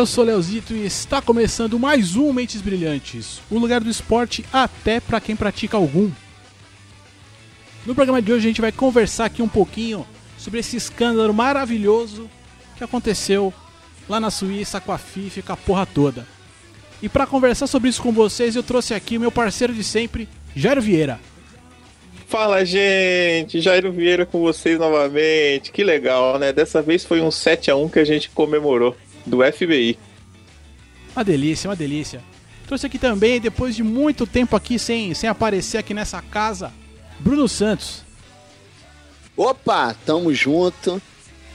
Eu sou Leozito e está começando mais um Mentes Brilhantes, o lugar do esporte até para quem pratica algum. No programa de hoje a gente vai conversar aqui um pouquinho sobre esse escândalo maravilhoso que aconteceu lá na Suíça com a FIFA e com a porra toda. E para conversar sobre isso com vocês, eu trouxe aqui o meu parceiro de sempre, Jairo Vieira. Fala, gente! Jairo Vieira com vocês novamente. Que legal, né? Dessa vez foi um 7 a 1 que a gente comemorou do FBI. Uma delícia, uma delícia. Trouxe aqui também, depois de muito tempo aqui sem, sem aparecer aqui nessa casa, Bruno Santos. Opa, tamo junto.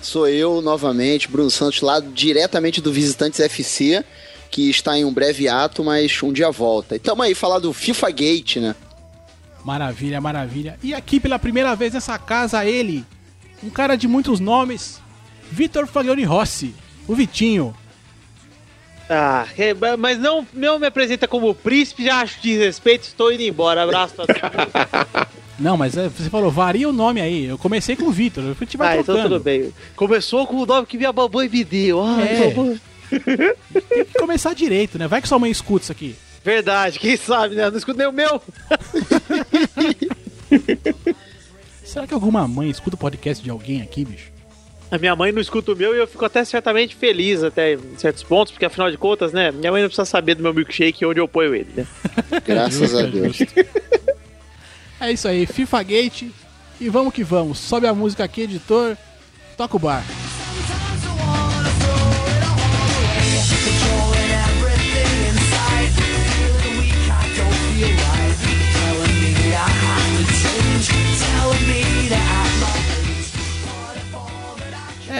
Sou eu novamente, Bruno Santos, lá diretamente do Visitantes FC, que está em um breve ato, mas um dia volta. E tamo aí falar do FIFA Gate, né? Maravilha, maravilha. E aqui pela primeira vez nessa casa, ele, um cara de muitos nomes, Vitor Faglioni Rossi, o Vitinho. Ah, mas não, não me apresenta como príncipe, já acho desrespeito, estou indo embora. Abraço pra todos. Não, mas é, você falou, varia o nome aí. Eu comecei com o Vitor, gente vai ah, então tudo bem. Começou com o nome que minha mamãe me deu. Ai, É. mamãe. Tem que começar direito, né? Vai que sua mãe escuta isso aqui. Verdade, quem sabe, né? Eu Não escuto nem o meu. Será que alguma mãe escuta o podcast de alguém aqui, bicho? A minha mãe não escuta o meu e eu fico até certamente feliz até em certos pontos, porque afinal de contas, né? Minha mãe não precisa saber do meu milkshake e onde eu ponho ele, né? Graças a Deus. É isso aí, FIFA Gate. E vamos que vamos. Sobe a música aqui, editor. Toca o bar.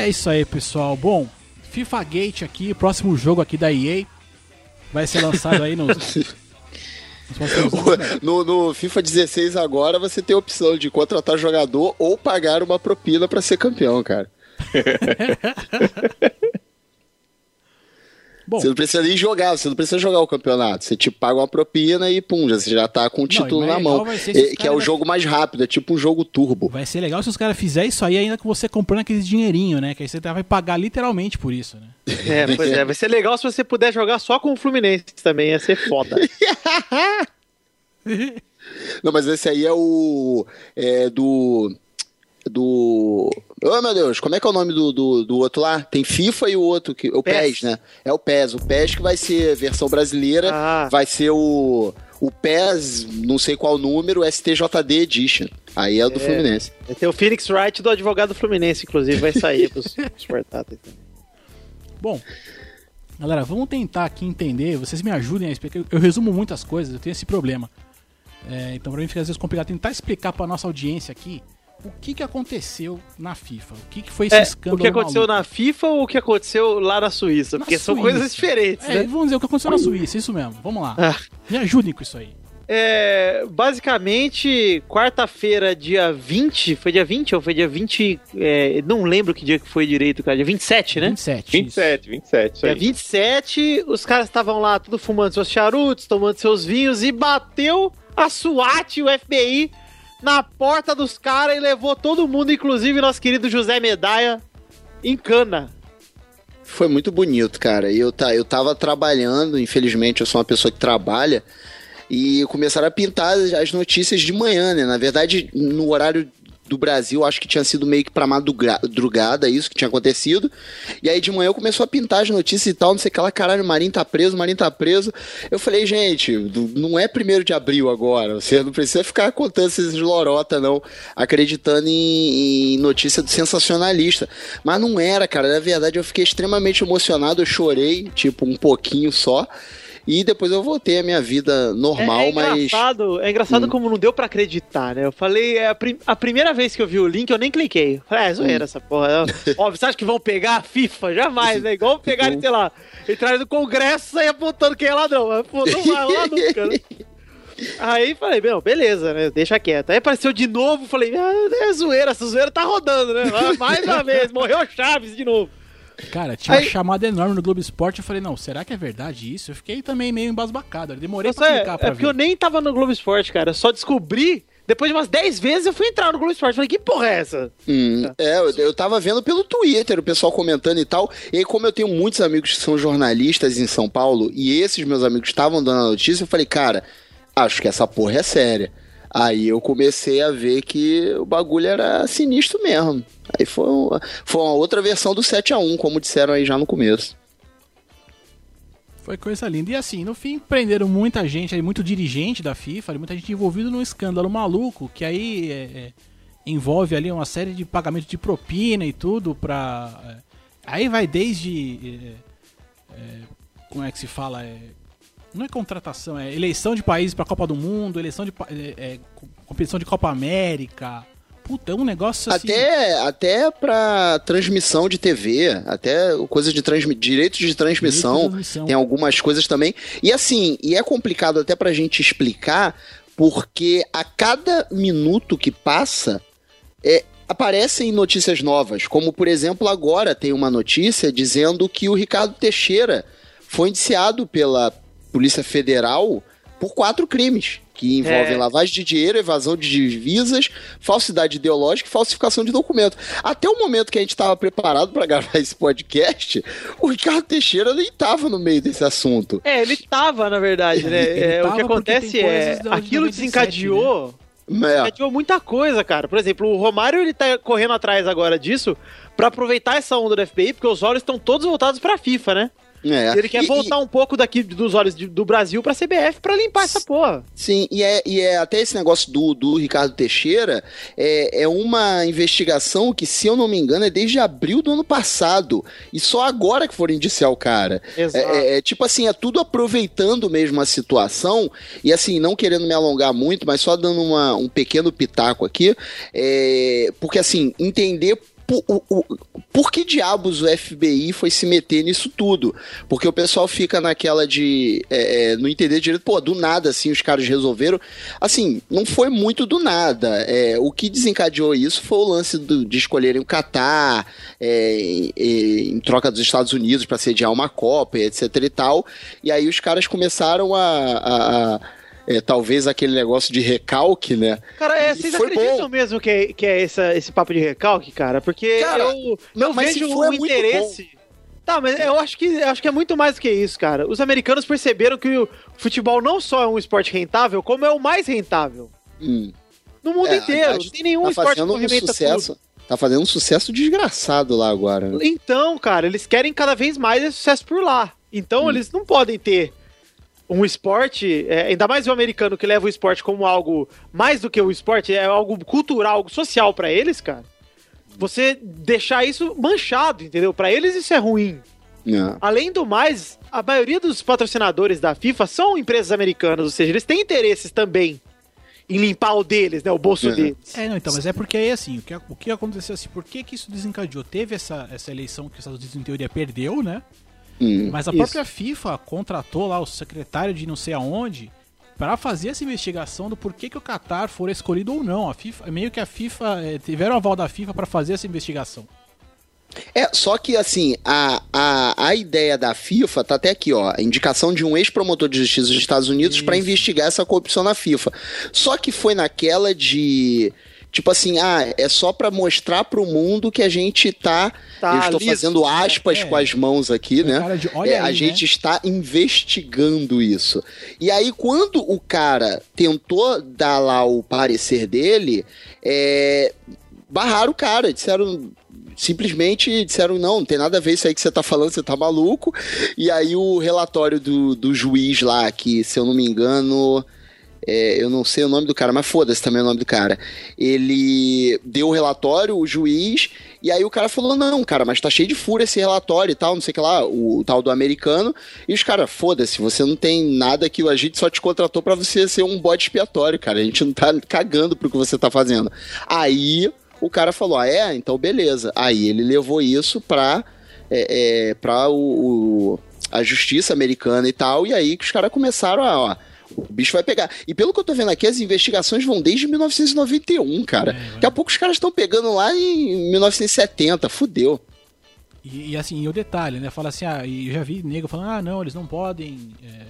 É isso aí, pessoal. Bom, FIFA Gate aqui, próximo jogo aqui da EA. Vai ser lançado aí nos. No, no FIFA 16 agora você tem a opção de contratar jogador ou pagar uma propina pra ser campeão, cara. Bom, Você não precisa nem jogar, você não precisa jogar o campeonato. Você tipo paga uma propina e pum, já, você já tá com o título e na mais mão. É, que é o jogo mais rápido, é tipo um jogo turbo. vai ser legal se os caras fizerem isso aí ainda com você comprando aquele dinheirinho, né? Que aí você vai pagar literalmente por isso, né? É, pois é. Vai ser legal se você puder jogar só com o Fluminense também, ia ser foda. Não, mas esse aí é o. É do. Do. Oh meu Deus, como é que é o nome do, do, do outro lá? Tem FIFA e o outro, que, o PES. PES. né? É o PES. O PES que vai ser versão brasileira, Ah. vai ser o. O PES, não sei qual número, STJD Edition. Aí é o do Fluminense. Vai ter o Phoenix Wright do advogado Fluminense, inclusive, vai sair pros, pros portáteis também. Bom, galera, vamos tentar aqui entender. Vocês me ajudem a explicar. Eu resumo muitas coisas, eu tenho esse problema. É, então, pra mim fica às vezes complicado tentar explicar pra nossa audiência aqui o que, que aconteceu na FIFA. O que, que foi esse É, escândalo o que aconteceu maluco. na FIFA ou o que aconteceu lá na Suíça? Na Porque são Suíça. coisas diferentes, É, né? vamos dizer o que aconteceu na Suíça, isso mesmo. Vamos lá. Ah. Me ajudem com isso aí. É, basicamente, quarta-feira, dia 20, foi dia 20 ou foi dia 20? é, não lembro que dia que foi direito, cara. Dia 27, né? 27. 27, 27, isso Dia aí. 27, os caras estavam lá tudo fumando seus charutos, tomando seus vinhos e bateu a SWAT e o FBI na porta dos caras e levou todo mundo, inclusive nosso querido José Medalha, em cana. Foi muito bonito, cara. Eu, tá, eu tava trabalhando, infelizmente eu sou uma pessoa que trabalha, e começaram a pintar as notícias de manhã, né? Na verdade, no horário do Brasil, acho que tinha sido meio que pra madrugada isso que tinha acontecido. E aí de manhã começou a pintar as notícias e tal, não sei o que lá, caralho, o Marinho tá preso, o Marinho tá preso. Eu falei, gente, não é primeiro de abril agora, você não precisa ficar contando esses lorota, não, acreditando em, em notícia do sensacionalista. Mas não era, cara, na verdade eu fiquei extremamente emocionado, eu chorei, tipo, um pouquinho só. E depois eu voltei à minha vida normal, é, é mas. engraçado, é engraçado como não deu pra acreditar, né? Eu falei, é a, prim- a primeira vez que eu vi o link, eu nem cliquei. Falei, é zoeira essa porra. Óbvio, você acha que vão pegar a FIFA? Jamais, né? Igual pegarem, sei lá, entrarem no Congresso e sair apontando quem é ladrão. Mas, Pô, não vai lá nunca, né? Aí falei, meu, beleza, né? Deixa quieto. Aí apareceu de novo, falei, ah, é zoeira, essa zoeira tá rodando, né? Mais uma vez, morreu Chaves de novo. Cara, tinha Aí- uma chamada enorme no Globo Esporte. Eu falei, não, será que é verdade isso? Eu fiquei também meio embasbacado. Eu demorei Nossa, pra é, clicar pra é porque ver. eu nem tava no Globo Esporte, cara. Eu só descobri Depois de umas 10 vezes eu fui entrar no Globo Esporte. Falei, que porra é essa? Hum, é, eu, eu tava vendo pelo Twitter o pessoal comentando e tal. E aí, como eu tenho muitos amigos que são jornalistas em São Paulo, e esses meus amigos estavam dando a notícia, eu falei, cara, acho que essa porra é séria. Aí eu comecei a ver que o bagulho era sinistro mesmo. Aí foi, uma, foi uma outra versão do 7 a 1 como disseram aí já no começo. Foi coisa linda. E assim, no fim, prenderam muita gente, muito dirigente da FIFA, muita gente envolvida num escândalo maluco, que aí é, é, envolve ali uma série de pagamentos de propina e tudo pra. É, aí vai desde. É, é, como é que se fala? Não é contratação, é eleição de países pra Copa do Mundo, eleição de. competição de Copa América. Puta, é um negócio assim. Até, até pra transmissão de TV, até coisas de transmi direitos de transmissão, Direito de transmissão. Tem algumas coisas também. E assim, e é complicado até pra gente explicar, porque a cada minuto que passa, é, aparecem notícias novas. Como, por exemplo, agora tem uma notícia dizendo que o Ricardo Teixeira foi indiciado pela Polícia Federal por quatro crimes que envolvem é. lavagem de dinheiro, evasão de divisas, falsidade ideológica e falsificação de documento. Até o momento que a gente estava preparado para gravar esse podcast, o Ricardo Teixeira nem estava no meio desse assunto. É, ele estava, na verdade, né? É, o que acontece é, aquilo desencadeou... Né? É. Desencadeou muita coisa, cara. Por exemplo, o Romário ele tá correndo atrás agora disso para aproveitar essa onda do FBI, porque os olhos estão todos voltados para a FIFA, né? É. Ele quer e, voltar e... um pouco daqui dos olhos de, do Brasil pra CBF pra limpar essa porra. Sim, e é, e é até esse negócio do, do Ricardo Teixeira é, é uma investigação que, se eu não me engano, é desde abril do ano passado. E só agora que foram indiciar o cara. Exato. É, é, é tipo assim, é tudo aproveitando mesmo a situação. E assim, não querendo me alongar muito, mas só dando uma, um pequeno pitaco aqui. É, porque assim, entender por, o, por que diabos o FBI foi se meter nisso tudo? Porque o pessoal fica naquela de é, é, não entender direito, pô, do nada assim os caras resolveram. Assim, não foi muito do nada. É, o que desencadeou isso foi o lance do, de escolherem o Catar é, em, em troca dos Estados Unidos para sediar uma Copa, etc e tal. E aí os caras começaram a, a, a é, talvez aquele negócio de recalque, né? Cara, é, vocês acreditam bom. mesmo que é, que é essa, esse papo de recalque, cara? Porque cara, eu não, vejo o é interesse. Tá, mas eu acho que acho que é muito mais do que isso, cara. Os americanos perceberam que o futebol não só é um esporte rentável, como é o mais rentável. Hum. No mundo é, inteiro. Não tem nenhum tá esporte que movimenta um sucesso. Tudo. Tá fazendo um sucesso desgraçado lá agora. Então, cara, eles querem cada vez mais esse sucesso por lá. Então, hum. eles não podem ter um esporte, é, ainda mais o americano que leva o esporte como algo mais do que o esporte, é algo cultural, algo social para eles, cara. Você deixar isso manchado, entendeu? Para eles isso é ruim. É. Além do mais, a maioria dos patrocinadores da FIFA são empresas americanas, ou seja, eles têm interesses também em limpar o deles, né? O bolso é. deles. É, não, então, mas é porque aí assim, o que, o que aconteceu assim, por que, que isso desencadeou? Teve essa, essa eleição que os Estados Unidos, em teoria, perdeu, né? Hum, Mas a isso. própria FIFA contratou lá o secretário de não sei aonde para fazer essa investigação do porquê que o Qatar for escolhido ou não. A FIFA, meio que a FIFA é, tiveram aval da FIFA para fazer essa investigação. É, só que assim, a, a, a ideia da FIFA tá até aqui, ó, a indicação de um ex-promotor de justiça dos Estados Unidos para investigar essa corrupção na FIFA. Só que foi naquela de Tipo assim, ah, é só para mostrar pro mundo que a gente tá. tá eu estou liso, fazendo aspas é, com as mãos aqui, né? De, é, aí, a né? gente está investigando isso. E aí, quando o cara tentou dar lá o parecer dele, é, barraram o cara, disseram simplesmente disseram: não, não tem nada a ver isso aí que você tá falando, você tá maluco. E aí o relatório do, do juiz lá, que se eu não me engano. É, eu não sei o nome do cara, mas foda-se também o nome do cara. Ele deu o relatório, o juiz, e aí o cara falou: não, cara, mas tá cheio de furo esse relatório e tal, não sei o que lá, o, o tal do americano. E os caras, foda-se, você não tem nada que a gente só te contratou para você ser um bode expiatório, cara. A gente não tá cagando pro que você tá fazendo. Aí o cara falou: ah, é? Então beleza. Aí ele levou isso pra, é, é, pra o, o a justiça americana e tal, e aí que os caras começaram a. Ó, o bicho vai pegar. E pelo que eu tô vendo aqui, as investigações vão desde 1991, cara. É, Daqui a pouco os caras estão pegando lá em 1970. Fudeu. E, e, assim, e o detalhe, né? Fala assim, ah, e eu já vi nego falando, ah, não, eles não podem é,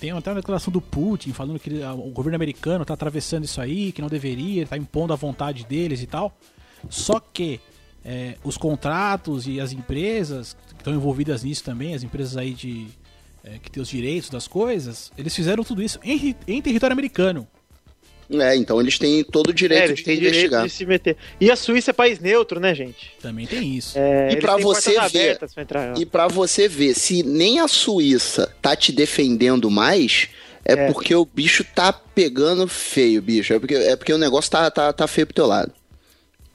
tem até uma declaração do Putin falando que ele- o governo americano tá atravessando isso aí, que não deveria, tá impondo a vontade deles e tal. Só que é, os contratos e as empresas que estão envolvidas nisso também, as empresas aí de é, que têm os direitos das coisas, eles fizeram tudo isso em, em território americano. É, então eles têm todo o É, direito eles de têm direito investigar. de se meter. E a Suíça é país neutro, né, gente? Também tem isso. É, E têm você ver- pra entrar. E pra você ver, se nem a Suíça tá te defendendo mais, é, É. porque o bicho tá pegando feio, bicho. É porque, é porque o negócio tá, tá, tá feio pro teu lado.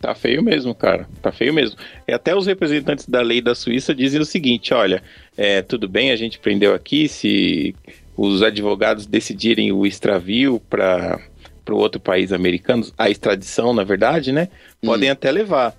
Tá feio mesmo, cara. Tá feio mesmo. E até os representantes da lei da Suíça dizem o seguinte: olha, é, tudo bem, a gente prendeu aqui, se os advogados decidirem o extravio para o outro país americano, a extradição, na verdade, né? Podem até levar.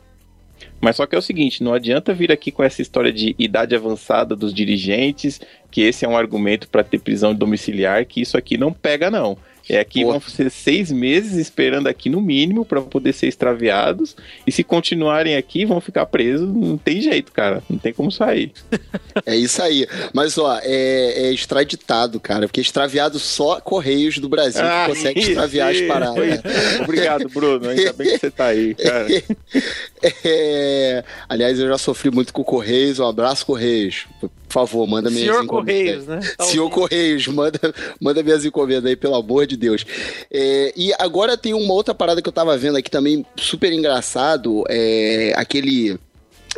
Mas só que é o seguinte, não adianta vir aqui com essa história de idade avançada dos dirigentes, que esse é um argumento para ter prisão domiciliar, que isso aqui não pega, não. É aqui vão ser seis meses esperando aqui no mínimo para poder ser extraviados. E se continuarem aqui, vão ficar presos. Não tem jeito, cara. Não tem como sair. É isso aí. Mas, ó, é, é extraditado, cara. Porque extraviado só Correios do Brasil Ah, que consegue extraviar as paradas. Obrigado, Bruno. Ainda bem que você tá aí, cara. É, aliás, eu já sofri muito com Correios. Um abraço, Correios. Por favor, manda minhas Senhor. Correios, né? Tá Senhor. Correios, manda, manda minhas encomendas aí, pelo amor de Deus. É, e agora tem uma outra parada que eu tava vendo aqui também, super engraçado. É aquele.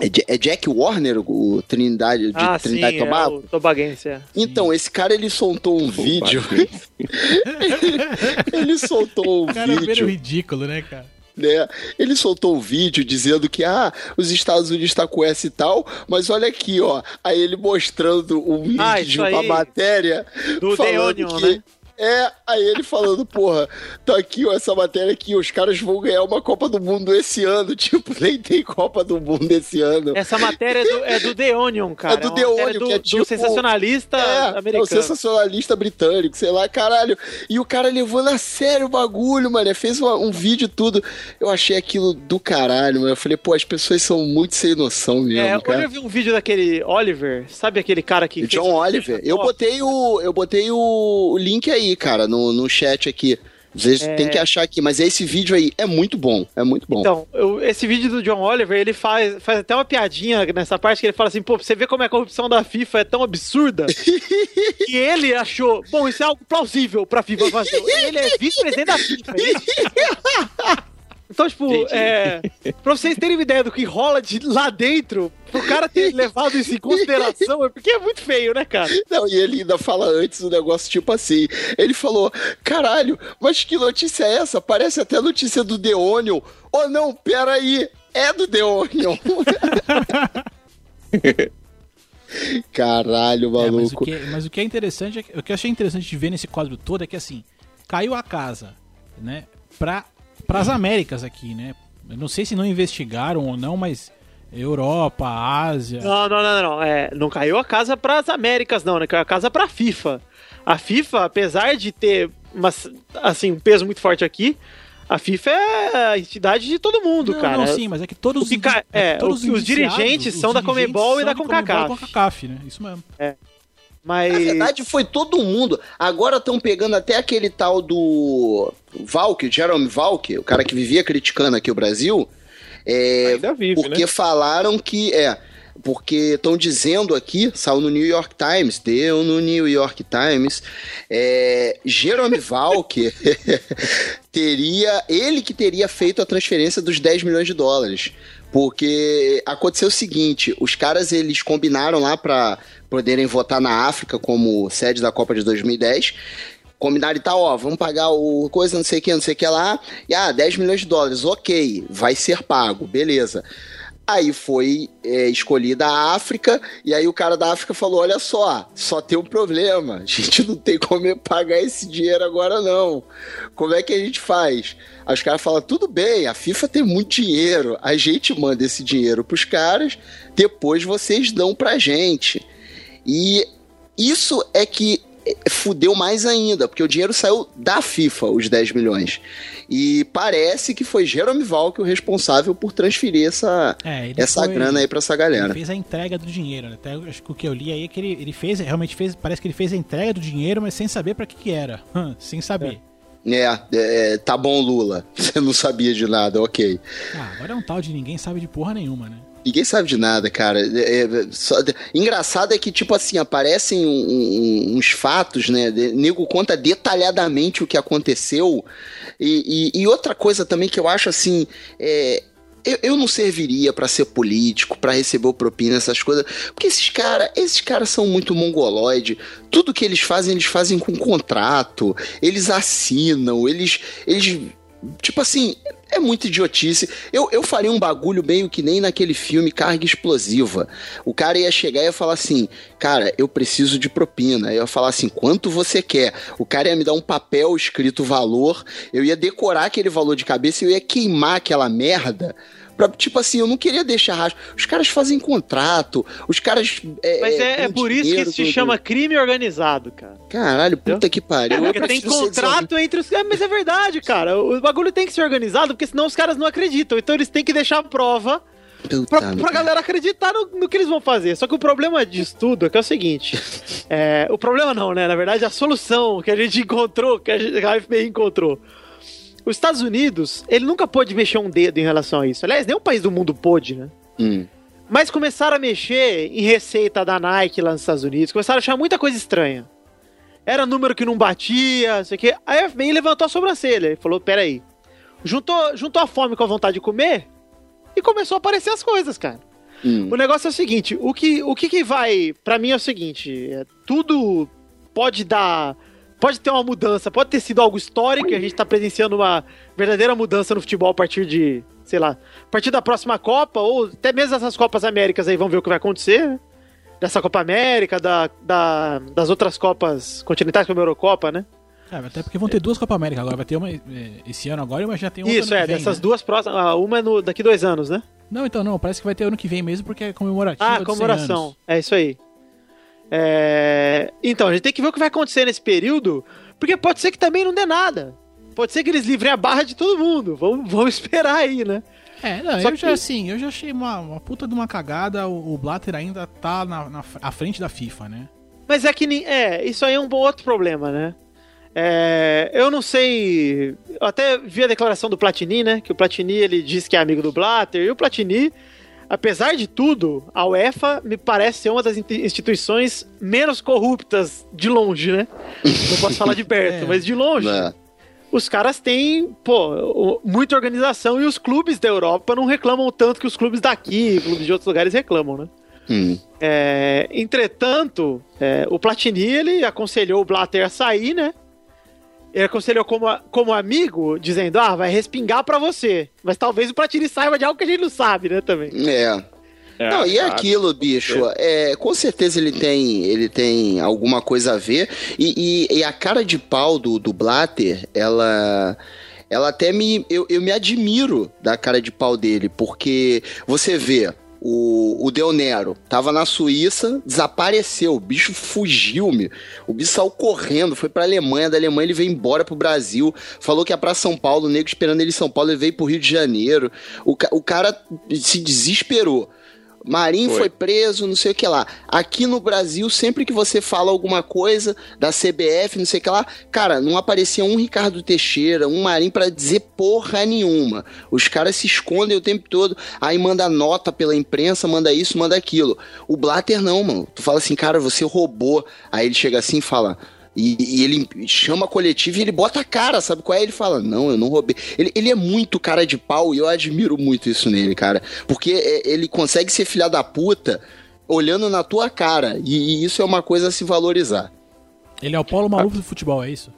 É é Jack Warner, o Trindade, de Ah, sim, Trindade é Tobago? o Tobaguense, é. Então, esse cara ele soltou um vídeo. ele soltou um O cara é vídeo. ridículo, né, cara? Né? Ele soltou um vídeo dizendo que ah, os Estados Unidos está com essa e tal, mas olha aqui, ó. Aí ele mostrando um link Ah, de uma aí. matéria Do The falando Onion, que né? É, aí ele falando, porra, tá aqui ó, essa matéria aqui, os caras vão ganhar uma Copa do Mundo esse ano. Tipo, nem tem Copa do Mundo esse ano. Essa matéria é do, é do The Onion, cara. É do The Onion, do, que é do tipo- sensacionalista É, é o americano. sensacionalista britânico, sei lá, caralho. E o cara levando a sério o bagulho, mano. Fez uma- um vídeo tudo. Eu achei aquilo do caralho, mano. Eu falei, pô, as pessoas são muito sem noção mesmo, É, cara. eu vi um vídeo daquele Oliver, sabe aquele cara que. O John o- Oliver. Eu botei o, eu botei o, o link aí, cara, no, no chat aqui. Vocês É. têm que achar aqui, mas esse vídeo aí é muito bom. É muito bom. Então, eu- esse vídeo do John Oliver, ele faz, faz até uma piadinha nessa parte que ele fala assim, pô, você vê como é a corrupção da FIFA é tão absurda que ele achou, bom, isso é algo plausível pra FIFA fazer. Ele é vice-presidente da FIFA. Então, tipo, é, pra vocês terem uma ideia do que rola de lá dentro, pro cara ter levado isso em consideração, é porque é muito feio, né, cara? Não, e ele ainda fala antes o negócio tipo assim. Ele falou: caralho, mas que notícia é essa? Parece até notícia do The Onion. Oh, não, peraí. É do The Onion. Caralho, É, mas, o maluco. que, mas o que é interessante, é que- o que eu achei interessante de ver nesse quadro todo é que assim, caiu a casa, né, pra, pras Américas aqui, né? Eu não sei se não investigaram ou não, mas Europa, Ásia. Não, não, não, não. É, não caiu a casa pras Américas, não, né? Caiu a casa pra FIFA. A FIFA, apesar de ter uma, assim, um peso muito forte aqui, a FIFA é a entidade de todo mundo, não, cara. não, sim, mas é que todos O que ca- é, todos os- os dirigentes são da Comebol e da de Comebol CONCACAF. CONCACAF, né? Isso mesmo. Mas. Na verdade, foi todo mundo. Agora estão pegando até aquele tal do Valk, Jerome Valk, o cara que vivia criticando aqui o Brasil. É, Ainda vive, porque né? falaram que é porque estão dizendo aqui, saiu no New York Times, deu no New York Times, é, Jerome Valk teria, ele que teria feito a transferência dos 10 milhões de dólares. Porque aconteceu o seguinte, os caras eles combinaram lá para poderem votar na África como sede da Copa de 2010 combinaram e tal, ó, vamos pagar o coisa, não sei o que, não sei o que lá, e ah, 10 milhões de dólares, ok, vai ser pago, beleza. Aí foi é, escolhida a África, e aí o cara da África falou: olha só, só tem um problema, a gente não tem como pagar esse dinheiro agora, não. Como é que a gente faz? Aí os caras falam: tudo bem, a FIFA tem muito dinheiro, a gente manda esse dinheiro pros caras, depois vocês dão pra gente. E isso é que fudeu mais ainda, porque o dinheiro saiu da FIFA, os 10 milhões. E parece que foi Jerome Valk o responsável por transferir essa, É, essa foi- grana aí pra essa galera. Ele fez a entrega do dinheiro, né? Até acho que o que eu li aí é que ele, ele fez, realmente fez, parece que ele fez a entrega do dinheiro, mas sem saber pra que que era. Hum, sem saber. É, é, tá bom, Lula. Você não sabia de nada, ok. Ah, agora é um tal de ninguém sabe de porra nenhuma, né? Ninguém sabe de nada, cara. É, é, só- engraçado é que, tipo assim, aparecem um- um- uns fatos, né? De- Nego conta detalhadamente o que aconteceu. E, e- e outra coisa também que eu acho assim. É, eu, não serviria pra ser político, pra receber propina, essas coisas. Porque esses caras, esses caras são muito mongoloide. Tudo que eles fazem, eles fazem com contrato. Eles assinam, eles. eles tipo assim, é muito idiotice. Eu, eu faria um bagulho meio que nem naquele filme Carga Explosiva. O cara ia chegar e ia falar assim: Cara, eu preciso de propina. Eu ia falar assim: Quanto você quer? O cara ia me dar um papel escrito valor. Eu ia decorar aquele valor de cabeça e eu ia queimar aquela merda. Pra, tipo assim, eu não queria deixar rastro. Os caras fazem contrato, os caras. É, Mas é, têm é por isso que se chama crime organizado, cara. Caralho, puta que pariu. Eu Porque tem contrato entre os. É, mas é verdade, cara. O bagulho tem que ser organizado, porque senão os caras não acreditam. Então eles têm que deixar a prova pra, pra galera acreditar no, no que eles vão fazer. Só que o problema disso tudo é que é o seguinte: é, o problema não, né? Na verdade, a solução que a gente encontrou, que a, gente, que a FBI encontrou. Os Estados Unidos, ele nunca pôde mexer um dedo em relação a isso. Aliás, nenhum país do mundo pôde, né? Hum. Mas começaram a mexer em receita da Nike lá nos Estados Unidos, começaram a achar muita coisa estranha. Era número que não batia, não sei o quê. Aí a FBI levantou a sobrancelha e falou: peraí. Juntou, juntou a fome com a vontade de comer e começou a aparecer as coisas, cara. Hum. O negócio é o seguinte: o que, o que, que vai. Pra mim é o seguinte: é, tudo pode dar. Pode ter uma mudança, pode ter sido algo histórico, e a gente tá presenciando uma verdadeira mudança no futebol a partir de, sei lá, a partir da próxima Copa, ou até mesmo essas Copas Américas aí, vamos ver o que vai acontecer, né? Dessa Copa América, da, da- das outras Copas continentais, como a Eurocopa, né? É, até porque vão ter duas Copa América agora. Vai ter uma é, esse ano agora, mas já tem outra Isso, é, vem, dessas né? duas próximas. ah, Uma é no, daqui dois anos, né? Não, então não. Parece que vai ter ano que vem mesmo, porque é comemorativa Ah, dos 100 comemoração. É isso aí. É, Então, a gente tem que ver o que vai acontecer nesse período, porque pode ser que também não dê nada. Pode ser que eles livrem a barra de todo mundo. Vamos, vamos esperar aí, né? É, não, Só eu já que- assim, eu já achei uma, uma puta de uma cagada. O, o Blatter ainda tá na, na à frente da FIFA, né? Mas é que. É, isso aí é um outro problema, né? É, eu não sei. Eu até vi a declaração do Platini, né? Que o Platini ele diz que é amigo do Blatter. E o Platini, apesar de tudo, a UEFA me parece ser uma das in- instituições menos corruptas de longe, né? Não posso falar de perto, É. mas de longe. É. Os caras têm, pô, muita organização e os clubes da Europa não reclamam tanto que os clubes daqui, clubes de outros lugares reclamam, né? Hum. É, entretanto, é, o Platini ele aconselhou o Blatter a sair, né? Ele aconselhou como, como amigo, dizendo: ah, vai respingar pra você. Mas talvez o Platini saiba de algo que a gente não sabe, né? Também. É. É, Não, e sabe? aquilo, bicho, é, com certeza ele tem, ele tem alguma coisa a ver. E, e- e a cara de pau do, do Blatter, ela. Ela até me. Eu, eu me admiro da cara de pau dele, porque você vê. O, o Del Nero tava na Suíça, desapareceu, o bicho fugiu, me. O bicho saiu correndo, foi pra Alemanha, da Alemanha ele veio embora pro Brasil, falou que ia pra São Paulo, o nego esperando ele em São Paulo, ele veio pro Rio de Janeiro. O, o cara se desesperou. Marinho foi. Foi. preso, não sei o que lá. Aqui no Brasil, sempre que você fala alguma coisa da CBF, não sei o que lá, cara, não aparecia um Ricardo Teixeira, um Marinho pra dizer porra nenhuma. Os caras se escondem o tempo todo, aí manda nota pela imprensa, manda isso, manda aquilo. O Blatter não, mano. Tu fala assim, cara, você roubou. Aí ele chega assim e fala. E, e ele chama a coletiva e ele bota a cara, sabe qual é? Ele fala, não, eu não roubei. Ele, ele é muito cara de pau e eu admiro muito isso nele, cara. Porque é, ele consegue ser filha da puta olhando na tua cara. E, e isso é uma coisa a se valorizar. Ele é o Paulo Maluf do futebol, é isso?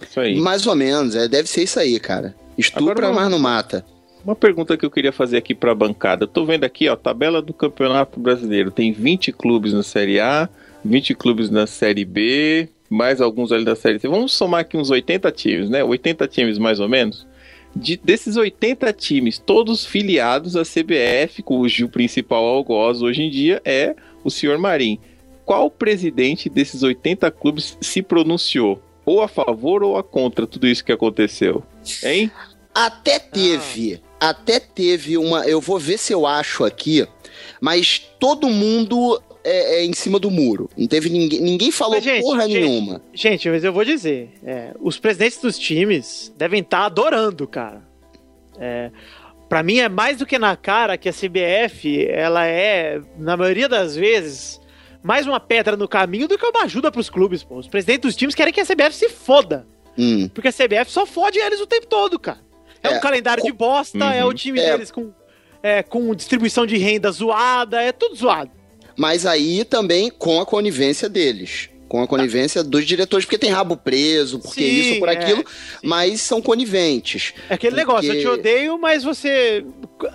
Isso aí. Mais ou menos, é, deve ser isso aí, cara. Estupra, Agora mas não mata. Uma pergunta que eu queria fazer aqui pra bancada. Eu tô vendo aqui, ó, tabela do Campeonato Brasileiro. Tem 20 clubes na Série A, 20 clubes na Série B, mais alguns ali da Série C. Vamos somar aqui uns 80 times, né? 80 times mais ou menos. De, desses 80 times, todos filiados à CBF, cujo principal algoz hoje em dia é o senhor Marim. qual presidente desses 80 clubes se pronunciou? Ou a favor ou a contra tudo isso que aconteceu? Hein? Até teve. Ah. Até teve uma. Eu vou ver se eu acho aqui. Mas todo mundo é, é, em cima do muro. Não teve ninguém. Ninguém falou mas, gente, porra gente, nenhuma. Gente, mas eu vou dizer: é, os presidentes dos times devem estar tá adorando, cara. É, para mim é mais do que na cara que a CBF, ela é, na maioria das vezes, mais uma pedra no caminho do que uma ajuda pros clubes, pô. Os presidentes dos times querem que a CBF se foda. Hum. Porque a CBF só fode eles o tempo todo, cara. É, é. um calendário de bosta, uhum. é o time é. deles com, é, com distribuição de renda zoada, é tudo zoado. Mas aí também com a conivência deles com a conivência dos diretores, porque tem rabo preso, porque sim, isso, por é, aquilo, é, mas são coniventes. É aquele porque... negócio, eu te odeio, mas você,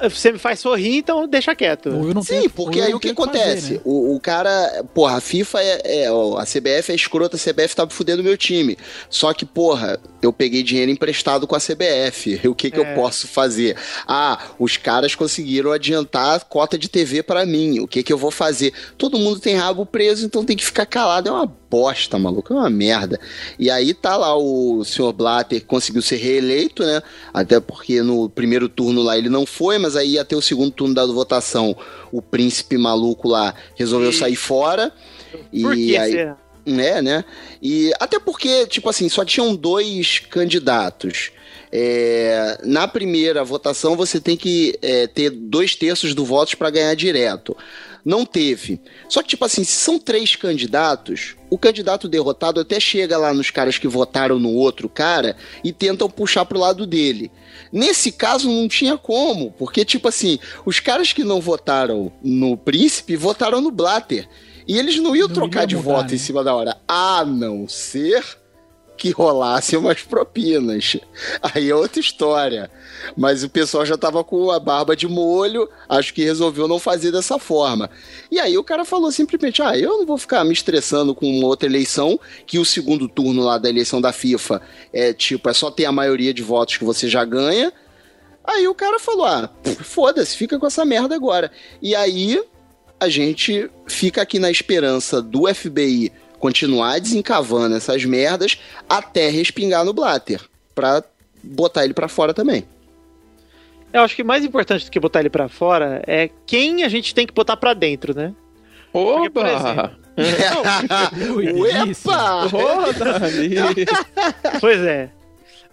você me faz sorrir, então deixa quieto. sim, porque aí o que acontece? Fazer, né? o, o, cara, porra, a FIFA é, é, a CBF é escrota, a CBF tá fudendo meu time. Só que, porra, eu peguei dinheiro emprestado com a CBF, o que que eu é. posso fazer? Ah, os caras conseguiram adiantar a cota de TV para mim, o que que eu vou fazer? Todo mundo tem rabo preso, então tem que ficar calado, é uma bosta, maluco. É uma merda. E aí tá lá o senhor Blatter conseguiu ser reeleito, né? Até porque no primeiro turno lá ele não foi, mas aí ter o segundo turno da votação. O príncipe maluco lá resolveu e... sair fora. Por e que aí. Será? É, né? E até porque, tipo assim, só tinham dois candidatos. É, na primeira votação você tem que é, ter dois terços do votos para ganhar direto. Não teve. Só que, tipo assim, se são três candidatos, o candidato derrotado até chega lá nos caras que votaram no outro cara e tentam puxar pro lado dele. Nesse caso não tinha como, porque, tipo assim, os caras que não votaram no príncipe votaram no Blatter. E eles não iam não trocar de mudar, voto né? em cima da hora. A não ser que rolasse umas propinas. Aí é outra história. Mas o pessoal já tava com a barba de molho, acho que resolveu não fazer dessa forma. E aí o cara falou simplesmente: ah, eu não vou ficar me estressando com uma outra eleição, que o segundo turno lá da eleição da FIFA é tipo, é só ter a maioria de votos que você já ganha. Aí o cara falou: ah, foda-se, fica com essa merda agora. E aí a gente fica aqui na esperança do FBI continuar desencavando essas merdas até respingar no Blatter, pra botar ele para fora também. Eu acho que mais importante do que botar ele para fora é quem a gente tem que botar para dentro, né? Opa! Porque, Uepa! pois é.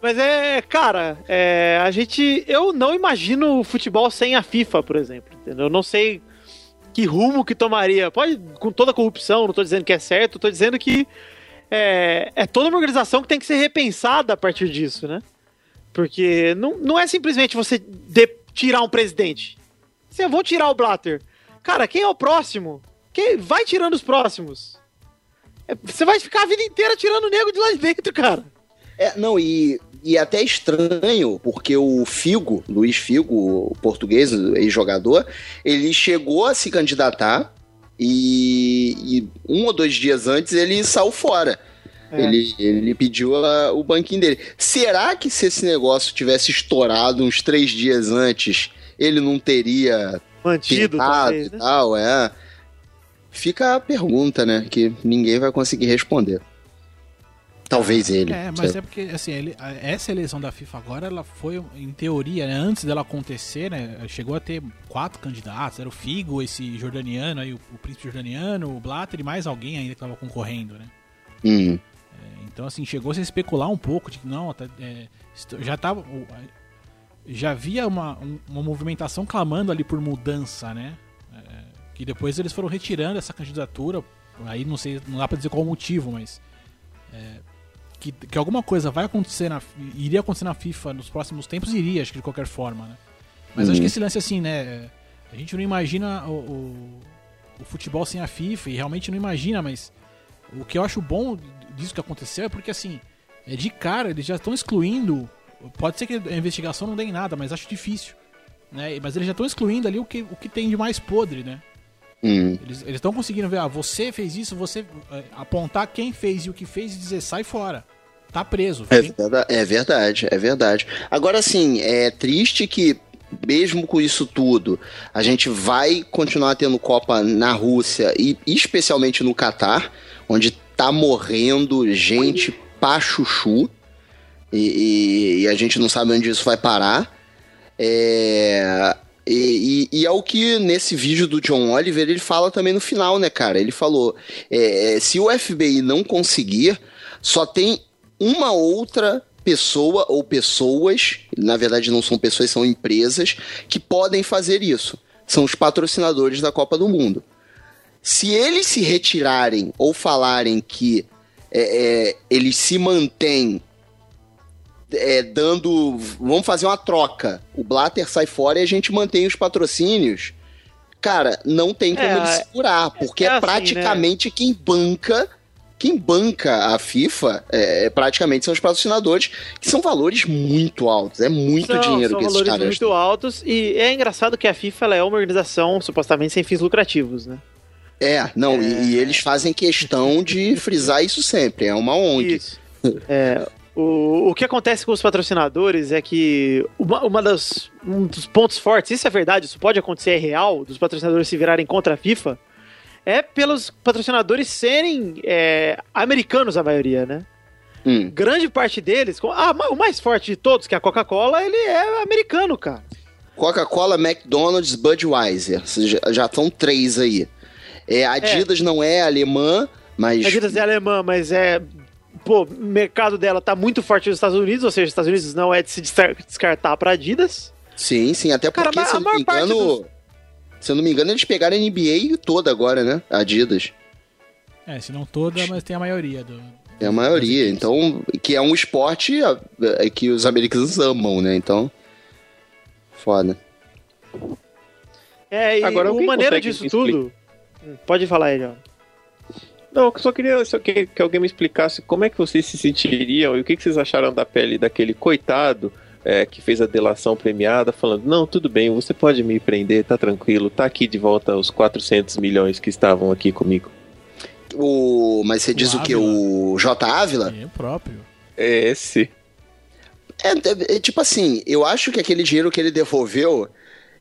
Mas é, cara, é, a gente. Eu não imagino o futebol sem a FIFA, por exemplo. Entendeu? Eu não sei que rumo que tomaria. Pode, com toda a corrupção, não tô dizendo que é certo, tô dizendo que é, é toda uma organização que tem que ser repensada a partir disso, né? Porque não, não é simplesmente você de, tirar um presidente. Você vou tirar o Blatter. Cara, quem é o próximo? Quem, vai tirando os próximos. É, você vai ficar a vida inteira tirando o nego de lá de dentro, cara. É, não, e e até estranho, porque o Figo, Luiz Figo, o português, ex-jogador, ele chegou a se candidatar e, e, um ou dois dias antes ele saiu fora. É. Ele, ele pediu a, o banquinho dele. Será que se esse negócio tivesse estourado uns três dias antes, ele não teria mantido talvez, e né? tal? É. Fica a pergunta, né? Que ninguém vai conseguir responder. Talvez ele. É, mas é porque, assim, ele, essa eleição da FIFA agora, ela foi, em teoria, né, antes dela acontecer, né, chegou a ter quatro candidatos, era o Figo, esse jordaniano aí, o, o príncipe jordaniano, o Blatter e mais alguém ainda que estava concorrendo, né. Hum. É, então, assim, chegou -se a especular um pouco de que, não, tá, é, já tava... Já havia uma, uma movimentação clamando ali por mudança, né, é, que depois eles foram retirando essa candidatura, aí não sei, não dá pra dizer qual o motivo, mas... É, que, que alguma coisa vai acontecer na, iria acontecer na FIFA nos próximos tempos, iria, acho que de qualquer forma, né? Mas uhum. acho que esse lance assim, né? A gente não imagina o, o, o, futebol sem a FIFA e realmente não imagina, mas o que eu acho bom disso que aconteceu é porque assim, é de cara, eles já estão excluindo. Pode ser que a investigação não dê em nada, mas acho difícil. Né? Mas eles já estão excluindo ali o que, o que tem de mais podre, né? Hum. Eles estão conseguindo ver, ah, você fez isso, você é, apontar quem fez e o que fez e dizer sai fora. Tá preso. É verdade, é verdade, é verdade. Agora sim, é triste que mesmo com isso tudo, a gente vai continuar tendo Copa na Rússia e especialmente no Catar, onde tá morrendo gente pra chuchu e, e, e a gente não sabe onde isso vai parar. É, e, e, e, é o que nesse vídeo do John Oliver ele fala também no final, né, cara? Ele falou: é, se o FBI não conseguir, só tem uma outra pessoa ou pessoas, na verdade não são pessoas, são empresas, que podem fazer isso. São os patrocinadores da Copa do Mundo. Se eles se retirarem ou falarem que é, é, eles se mantêm é, dando. Vamos fazer uma troca. O Blatter sai fora e a gente mantém os patrocínios. Cara, não tem como É, ele segurar, porque é é, assim, praticamente quem banca. Quem banca a FIFA é, é praticamente são os patrocinadores, que são valores muito altos. É muito São- dinheiro são que esses valores caras muito altos e é engraçado que a FIFA ela é uma organização supostamente sem fins lucrativos, né? É, não, E, e eles fazem questão de frisar isso sempre. É uma ONG. Isso. É, o, o que acontece com os patrocinadores é que uma, uma das, um dos pontos fortes, isso é verdade, isso pode acontecer, é real, dos patrocinadores se virarem contra a FIFA, é pelos patrocinadores serem é, americanos, a maioria, né? Hum. Grande parte deles, com- ah, o mais forte de todos, que é a Coca-Cola, ele é americano, cara. Coca-Cola, McDonald's, Budweiser. Já, estão três aí. É, a Adidas não é alemã, mas. A Adidas é alemã, mas é. Pô, o mercado dela tá muito forte nos Estados Unidos, ou seja, os Estados Unidos não é de se descar- descartar pra Adidas. Sim, sim, até Cara, porque, mas se eu não me engano. Se eu não me engano, eles pegaram a NBA toda agora, né? Adidas. É, se não toda, mas tem a maioria do. É a maioria. Então, que é um esporte é, que os americanos amam, né? Então. Foda. É, e Agora, o consegue disso me tudo. Pode falar aí, John. Não, eu só queria só que, que alguém me explicasse como é que vocês se sentiriam e o que, que vocês acharam da pele daquele coitado é, que fez a delação premiada, falando: Não, tudo bem, você pode me prender, tá tranquilo, tá aqui de volta os 400 milhões que estavam aqui comigo. O, mas você O diz o que? O J. Ávila? É o próprio. É esse. É, é, é, tipo assim, eu acho que aquele dinheiro que ele devolveu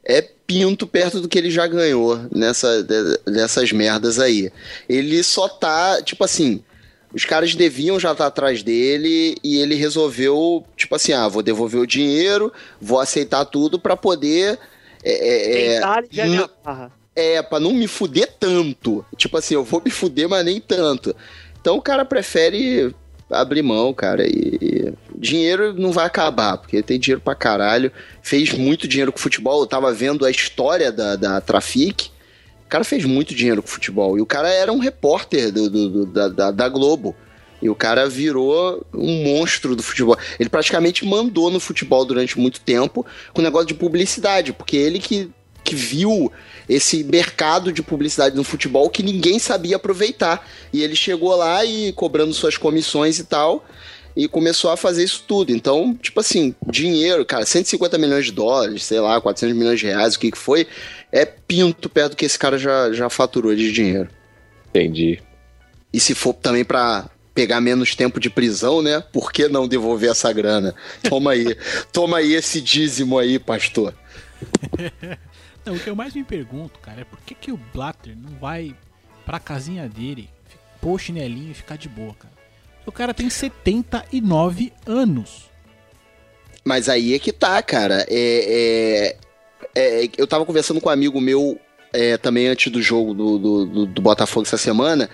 é pinto perto do que ele já ganhou nessa, dessas merdas aí. Ele só tá, tipo assim, os caras deviam já estar atrás dele e ele resolveu, tipo assim, ah, vou devolver o dinheiro, vou aceitar tudo pra poder. É, é, é, Tentar barra. é, pra não me fuder tanto. Tipo assim, eu vou me fuder, mas nem tanto. Então o cara prefere abrir mão, cara. E, dinheiro não vai acabar, porque tem dinheiro pra caralho. Fez muito dinheiro com futebol. Eu tava vendo a história da, da Trafic. O cara fez muito dinheiro com futebol. E o cara era um repórter do, do- do- da, da, da Globo. E o cara virou um monstro do futebol. Ele praticamente mandou no futebol durante muito tempo com negócio de publicidade, porque ele que, que viu esse mercado de publicidade no futebol que ninguém sabia aproveitar. E ele chegou lá e cobrando suas comissões e tal, e começou a fazer isso tudo. Então, tipo assim, dinheiro, cara, 150 milhões de dólares, sei lá, 400 milhões de reais, o que que foi, é pinto perto do que esse cara já, já faturou de dinheiro. Entendi. E se for também pra pegar menos tempo de prisão, né? Por que não devolver essa grana? Toma aí. Toma aí esse dízimo aí, pastor. Não, o que eu mais me pergunto, cara, é por que, que o Blatter não vai pra casinha dele, pôr o chinelinho e ficar de boa, cara? O cara tem 79 anos. Mas aí é que tá, cara. É, é- é- eu tava conversando com um amigo meu é, também antes do jogo do, do, do- do Botafogo essa semana.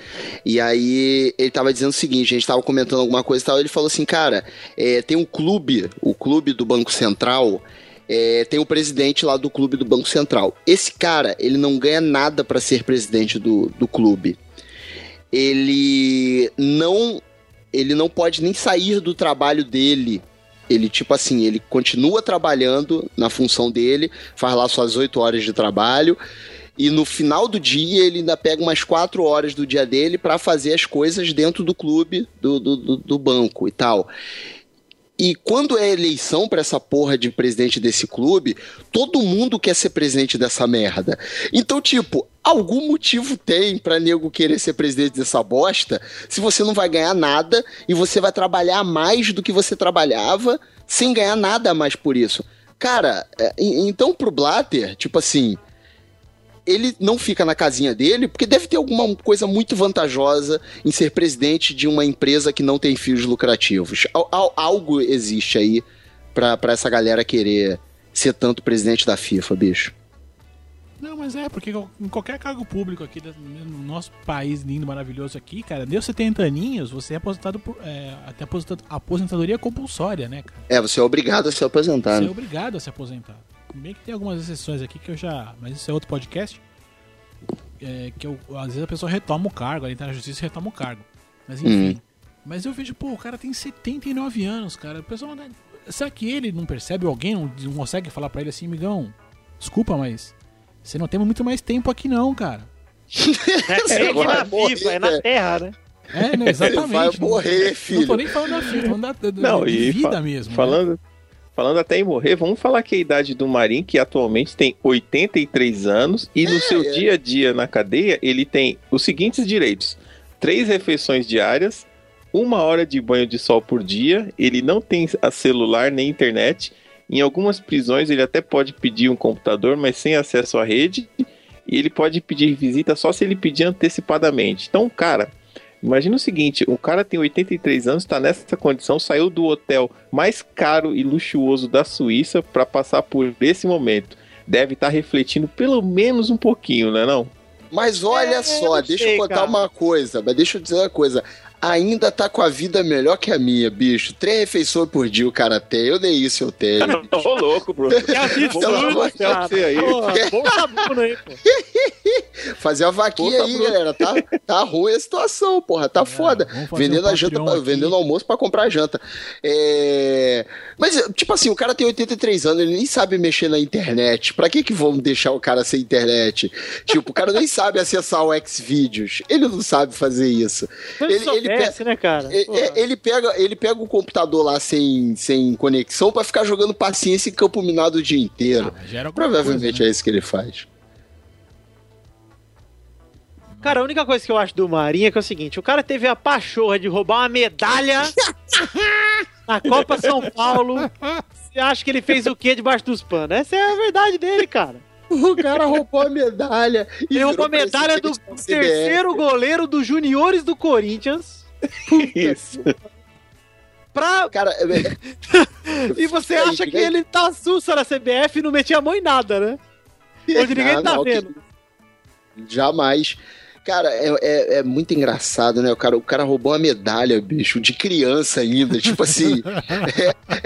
E aí ele tava dizendo o seguinte: a gente tava comentando alguma coisa e tal. Ele falou assim, cara, é, tem um clube, o clube do Banco Central. É, tem o presidente lá do clube do Banco Central. Esse cara, ele não ganha nada pra ser presidente do, do clube. Ele não ele não pode nem sair do trabalho dele. Ele, tipo assim, ele continua trabalhando na função dele, faz lá suas oito horas de trabalho, e no final do dia ele ainda pega umas quatro horas do dia dele para fazer as coisas dentro do clube, do, do- do banco e tal. E quando é eleição pra essa porra de presidente desse clube, todo mundo quer ser presidente dessa merda. Então, tipo, algum motivo tem pra nego querer ser presidente dessa bosta se você não vai ganhar nada e você vai trabalhar mais do que você trabalhava sem ganhar nada mais por isso. Cara, é, então pro Blatter, tipo assim, ele não fica na casinha dele porque deve ter alguma coisa muito vantajosa em ser presidente de uma empresa que não tem fins lucrativos. Al- al- algo existe aí pra, pra essa galera querer ser tanto presidente da FIFA, bicho. Não, mas é, porque em qualquer cargo público aqui da- no nosso país lindo, maravilhoso aqui, cara, deu 70 aninhos, você é aposentado por. É, até aposenta- aposentadoria compulsória, né, cara? É, você é obrigado a se aposentar. Você é né? obrigado a se aposentar. Bem que tem algumas exceções aqui que eu já. Mas isso é outro podcast. É, que eu, às vezes a pessoa retoma o cargo, ela entra na justiça e retoma o cargo. Mas enfim. Mas eu vejo, pô, o cara tem 79 anos, cara. O pessoal. não- Será que ele não percebe? Alguém não, não consegue falar pra ele assim, migão? Desculpa, mas. Você não tem muito mais tempo aqui, não, cara. É, é aqui vai na morrer, FIFA, é na né? Terra, né? É, né, exatamente. vai Não- morrer, Não filho. tô nem falando da FIFA, tô falando da, da- Não, de vida fa- mesmo. né? Falando, até em morrer, vamos falar que a idade do Marim, que atualmente tem 83 anos, e no seu é. dia a dia na cadeia, ele tem os seguintes direitos: três refeições diárias, uma hora de banho de sol por dia, ele não tem celular nem internet. Em algumas prisões ele até pode pedir um computador, mas sem acesso à rede. E ele pode pedir visita só se ele pedir antecipadamente. Então, cara, Imagina o seguinte, o cara tem 83 anos, tá nessa condição, saiu do hotel mais caro e luxuoso da Suíça para passar por esse momento. Deve estar refletindo pelo menos um pouquinho, né não? Mas olha É, só, eu deixa sei, eu contar cara. uma coisa, mas deixa eu dizer uma coisa. Ainda tá com a vida melhor que a minha, bicho. Três refeições por dia o cara tem. Eu nem isso eu tenho. Ô louco, bro. Que absurdo, cara. Deus, aí. Pô, bom sabuno aí, pô. Fazer uma vaquinha aí, galera. Tá, tá ruim a situação, porra. Tá foda. vamos fazer Vendendo um a janta, pra- vendendo almoço pra comprar janta. É... Mas, tipo assim, o cara tem 83 anos, ele nem sabe mexer na internet. Pra que que vão deixar o cara sem internet? Tipo, o cara nem sabe acessar o Xvideos. Ele não sabe fazer isso. Se ele, Ele- né, cara? É, é, ele, pega, ele pega o computador lá sem, sem conexão pra ficar jogando paciência em campo minado o dia inteiro. Ah, Provavelmente coisa, né? é isso que ele faz. Cara, a única coisa que eu acho do Marinho é que é o seguinte: o cara teve a pachorra de roubar uma medalha na Copa São Paulo. Você acha que ele fez o quê debaixo dos panos? Essa é a verdade dele, cara. O cara roubou a medalha. e Ele roubou a medalha do terceiro goleiro dos juniores do Corinthians. Isso. Pra... Cara, é- E você Aí, acha que aí. ele tá sussa na CBF e não metia a mão em nada, né? Onde ninguém Ah, tá não, vendo. que- Jamais. Cara, é, é, é muito engraçado, né? O cara, o cara roubou uma medalha, bicho, de criança ainda. Tipo assim.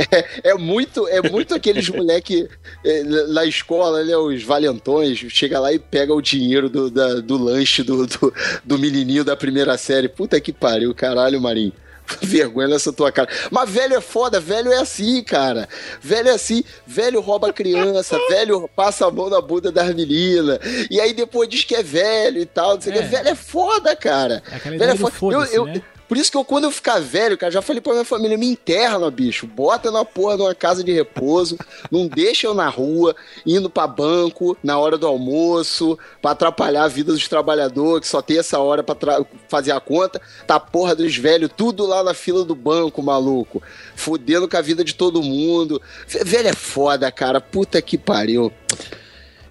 é, é- é muito, é muito aqueles moleque é, na escola, né? Os valentões, chega lá e pega o dinheiro do, da- do lanche do, do, do menininho da primeira série. Puta que pariu, caralho, Marinho. Vergonha nessa tua cara. Mas velho é foda, velho é assim, cara. Velho é assim, velho rouba criança, velho passa a mão na bunda das meninas. E aí depois diz que é velho e tal. Não sei É. que. Velho é foda, cara. É aquela Velho é do foda. Eu- eu- né? Por isso que eu, quando eu ficar velho, cara, já falei pra minha família, me interna, bicho. Bota na porra numa casa de repouso. não deixa eu na rua, indo pra banco, na hora do almoço, pra atrapalhar a vida dos trabalhadores, que só tem essa hora pra fazer a conta. Tá porra dos velhos, tudo lá na fila do banco, maluco. Fudendo com a vida de todo mundo. Velho é foda, cara. Puta que pariu.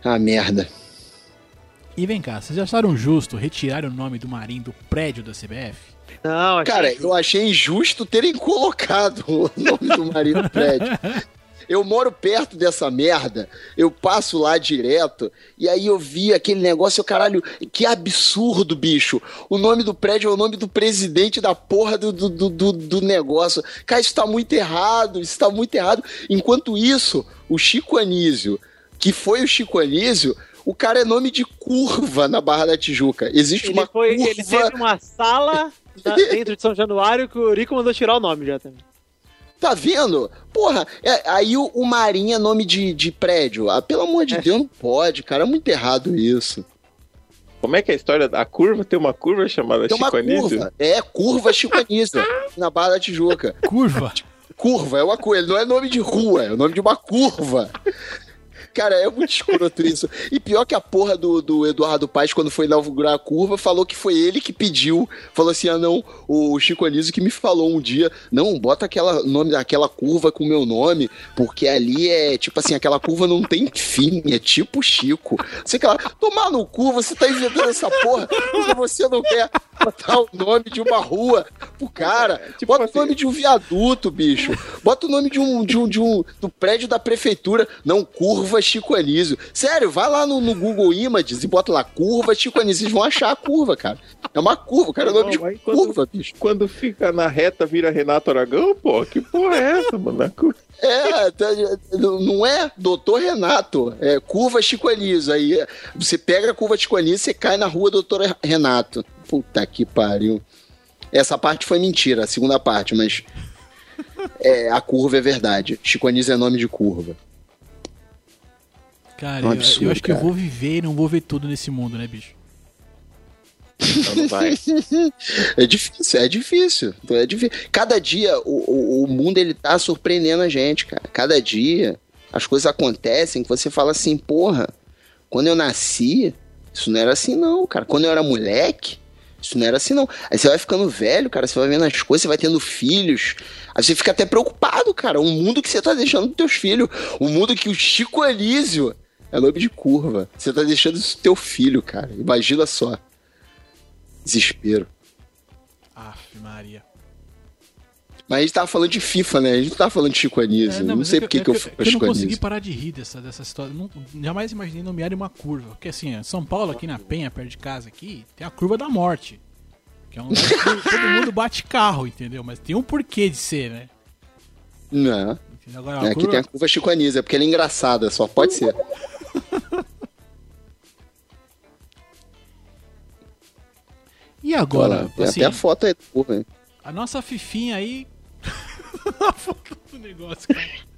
Ah, merda. E vem cá, vocês acharam justo retirar o nome do Marinho do prédio da CBF? Não, achei Cara, justo. eu achei injusto terem colocado o nome do marido no prédio. Eu moro perto dessa merda, eu passo lá direto, e aí eu vi aquele negócio, eu, caralho, que absurdo, bicho. O nome do prédio é o nome do presidente da porra do, do, do, do- do negócio. Cara, isso tá muito errado, isso tá muito errado. Enquanto isso, o Chico Anísio, que foi o Chico Anísio, o cara é nome de curva na Barra da Tijuca. Existe Ele, uma foi, curva... ele teve uma sala na- dentro de São Januário que o Rico mandou tirar o nome já também. Tá vendo? Porra, é- aí o, o Marinho é nome de, de prédio. Ah, pelo amor de É. Deus, não pode, cara. É muito errado isso. Como é que é a história? A curva tem uma curva chamada Tem uma Chico Anísio? curva. É, curva Chico Anísio, na Barra da Tijuca. Curva? Curva, é uma curva. Ele não é nome de rua, é o nome de uma curva. Cara, é muito escroto isso. E pior que a porra do, do Eduardo Paes, quando foi inaugurar a curva, falou que foi ele que pediu. Falou assim: ah, não, o Chico Anísio que me falou um dia, não, bota aquela nome daquela curva com o meu nome, porque ali é tipo assim, aquela curva não tem fim, é tipo Chico. Você quer tomar no cu, você tá inventando essa porra, porque você não quer botar o nome de uma rua pro cara. Tipo bota assim, o nome de um viaduto, bicho. Bota o nome de um, de um, de um do prédio da prefeitura. Não, curva Chico Anísio. Sério, vai lá no, no Google Images e bota lá curva Chico Anísio. Vocês vão achar a curva, cara. É uma curva, cara. É o nome de curva, quando, bicho. Quando fica na reta, vira Renato Aragão, pô. Que porra é essa, mano? É, tá, não é doutor Renato, é curva Chico Anísio. Aí você pega a curva Chico Anísio e você cai na rua doutor Renato. Puta que pariu. Essa parte foi mentira, a segunda parte, mas é, a curva é verdade. Chico Anísio é nome de curva. Cara, é um absurdo, eu, eu, acho cara. que eu vou viver e não vou ver tudo nesse mundo, né, bicho? Não vai. é difícil, é difícil. É difícil. Cada dia o, o, o mundo ele tá surpreendendo a gente, cara. Cada dia as coisas acontecem que você fala assim, porra, quando eu nasci, isso não era assim não, cara. Quando eu era moleque, isso não era assim não. Aí você vai ficando velho, cara, você vai vendo as coisas, você vai tendo filhos. Aí você fica até preocupado, cara. O mundo que você tá deixando pros teus filhos. O mundo que o Chico Anísio é nome de curva. Você tá deixando isso teu filho, cara. Imagina só. Desespero. Aff, Maria. Mas a gente tava falando de FIFA, né? A gente não tava falando de Chico Anísio. É, não, não sei por que, é que, eu fui pra Chico Eu não consegui parar de rir dessa, dessa história. Não, jamais imaginei nomear uma curva. Porque assim, São Paulo, aqui na Penha, perto de casa aqui, tem a curva da morte. Que é um lugar que todo mundo bate carro, entendeu? Mas tem um porquê de ser, né? Não. Agora, é, curva... Aqui tem a curva Chico Anísio, é porque ela é engraçada, só pode ser. E agora? Assim, até a foto aí, porra. A nossa Fifinha aí. a foto do negócio, cara.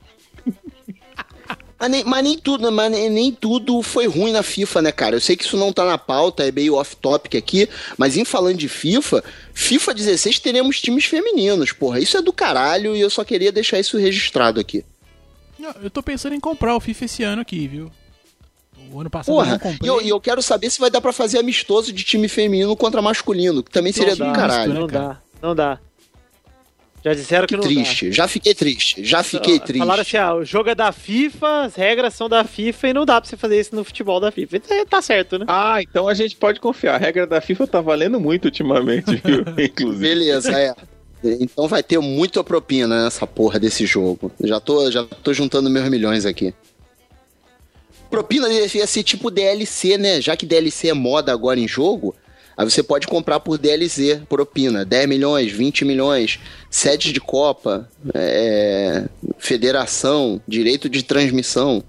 Mas nem, mas nem, tudo, mas nem, nem, tudo foi ruim na FIFA, né, cara? Eu sei que isso não tá na pauta, é meio off-topic aqui, mas em falando de FIFA, FIFA 16 teremos times femininos, porra. Isso é do caralho e eu só queria deixar isso registrado aqui. Eu tô pensando em comprar o FIFA esse ano aqui, viu? O ano passado Porra, eu não comprei. E eu, eu, quero saber se vai dar para fazer amistoso de time feminino contra masculino, que também seria do caralho. Não dá, não dá. Já disseram que, que não triste. Dá. Já fiquei triste. Já fiquei triste. Falaram assim: ah, o jogo é da FIFA, as regras são da FIFA e não dá pra você fazer isso no futebol da FIFA. Então, tá certo, né? Ah, então a gente pode confiar. A regra da FIFA tá valendo muito ultimamente, viu? Inclusive. Beleza, é. Então vai ter muita propina nessa porra desse jogo. Já tô, já tô juntando meus milhões aqui. Propina devia ser tipo DLC, né? Já que DLC é moda agora em jogo, aí você pode comprar por DLC, propina. 10 milhões, 20 milhões, sede de Copa, é, federação, direito de transmissão.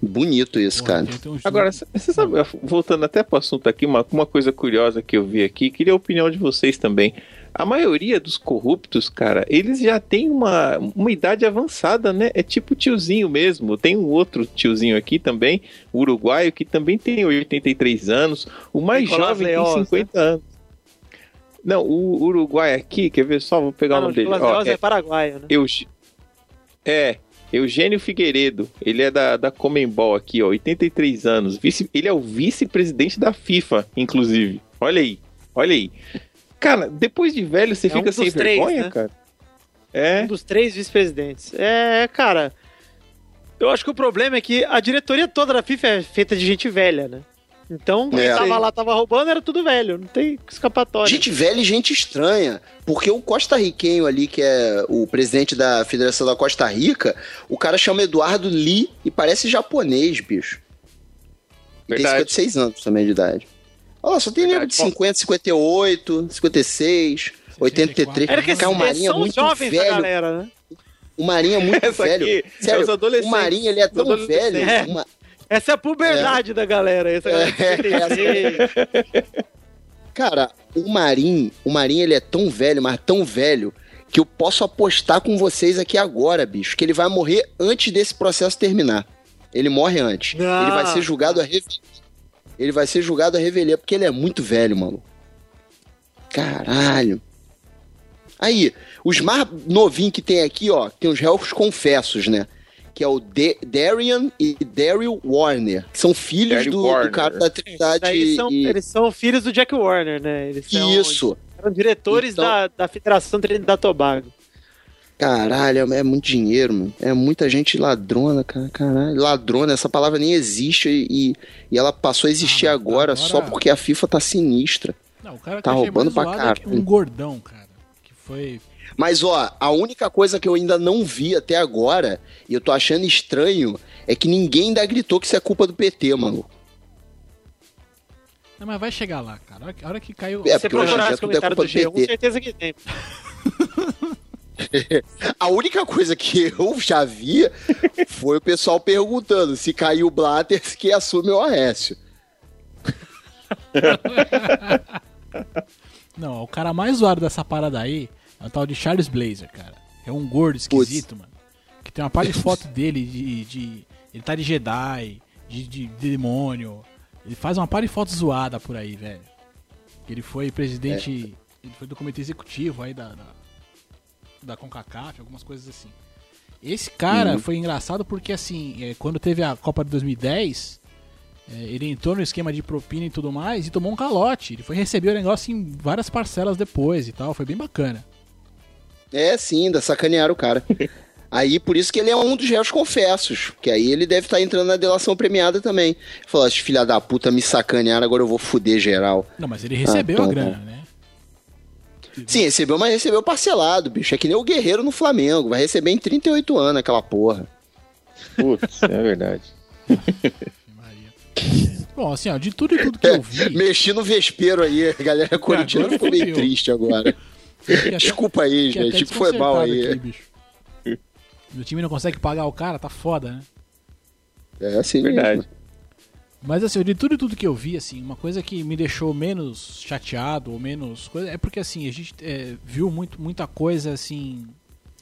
Bonito isso, Porra, cara. Agora, você sabe, voltando até para o assunto aqui, uma, uma coisa curiosa que eu vi aqui, queria a opinião de vocês também. A maioria dos corruptos, cara, eles já têm uma, uma idade avançada, né? É tipo tiozinho mesmo. Tem um outro tiozinho aqui também, uruguaio, que também tem 83 anos. O mais Nicolás jovem Leoz, tem 50 né? anos. Não, o Uruguai aqui, quer ver só? Vou pegar ah, o nome dele. Ó, é, é paraguaio, né? Eu, é, Eugênio Figueiredo, ele é da, da Comembol aqui, ó, 83 anos. Vice, ele é o vice-presidente da FIFA, inclusive. Olha aí, olha aí. Cara, depois de velho, você é fica um sem três, vergonha, né? cara? É. Um dos três vice-presidentes. É, cara. Eu acho que o problema é que a diretoria toda da FIFA é feita de gente velha, né? Então, quem é. tava lá, tava roubando, era tudo velho, não tem escapatória. Gente velha e gente estranha. Porque o costarriquenho ali, que é o presidente da Federação da Costa Rica, o cara chama Eduardo Lee e parece japonês, bicho. E tem 56 anos também de idade. Ó, só tem nego de 50, 58, 56, 83. Era que cara, o Marinho é muito velho. Galera, né? O Marinho é muito Essa velho. Aqui, é Sério, é o Marinho ele é tão velho. É. Uma... Essa é a puberdade é. da galera. Essa galera é. Cara, o Marinho, o Marinho ele é tão velho, mas tão velho, que eu posso apostar com vocês aqui agora, bicho, que ele vai morrer antes desse processo terminar. Ele morre antes. Ele vai ser julgado a ele vai ser julgado a revelia, porque ele é muito velho, mano. Caralho. Aí, os mais novinhos que tem aqui, ó, tem os réus confessos, né? Que é o De Darian e Daryl Warner, que são filhos do, do cara da Trindade. Daí são, e... Eles são filhos do Jack Warner, né? Eles são, Isso. Eram diretores Então- da, da Federação Trinidad Tobago. Caralho, é muito dinheiro, mano. É muita gente ladrona, cara. Caralho, ladrona, essa palavra nem existe e, e ela passou a existir Ah, agora, agora- só porque a FIFA tá sinistra. Não, o cara Tá roubando pra é caralho. um gordão, cara. Que foi. Mas ó, a única coisa que eu ainda não vi até agora, e eu tô achando estranho, é que ninguém ainda gritou que isso é culpa do PT, mano. Não, mas vai chegar lá, cara. A hora que, caiu. É, Você porque hoje em procurar dia tudo é comentários do culpa do G1, PT. certeza que tem. A única coisa que eu já vi foi o pessoal perguntando se caiu o Blatter, que assume o Aécio. Não, o cara mais zoado dessa parada aí é o tal de Charles Blazer, cara. É um gordo esquisito, mano. Que tem uma par de foto dele de, de- Ele tá de Jedi, de, de- de demônio. Ele faz uma par de fotos zoada por aí, velho. Ele foi presidente. Ele foi do comitê executivo aí da. da da CONCACAF, algumas coisas assim. Esse cara Uhum. foi engraçado porque, assim, é, quando teve a Copa de 2010, é, ele entrou no esquema de propina e tudo mais e tomou um calote. Ele foi receber o negócio em várias parcelas depois e tal. Foi bem bacana. É, sim, ainda sacanearam o cara. Aí, por isso que ele é um dos réus confessos. Que aí ele deve estar entrando na delação premiada também. Falou, esses filha da puta me sacanearam, agora eu vou fuder geral. Não, mas ele recebeu então a tá. grana, né? Sim, recebeu, mas recebeu parcelado, bicho. É que nem o Guerreiro no Flamengo. Vai receber em 38 anos aquela porra. Putz, é verdade. Maria. Bom, assim, ó, de tudo e tudo que eu vi. Mexi no vespeiro aí, a galera corintiana ficou meio triste agora. Desculpa aí, até gente. Foi mal aí. aqui, bicho. Meu time não consegue pagar o cara, tá foda, né? É assim Verdade. mesmo. Mas assim, de tudo e tudo que eu vi, assim, uma coisa que me deixou menos chateado ou menos coisa é porque assim, a gente é, viu muito, muita coisa assim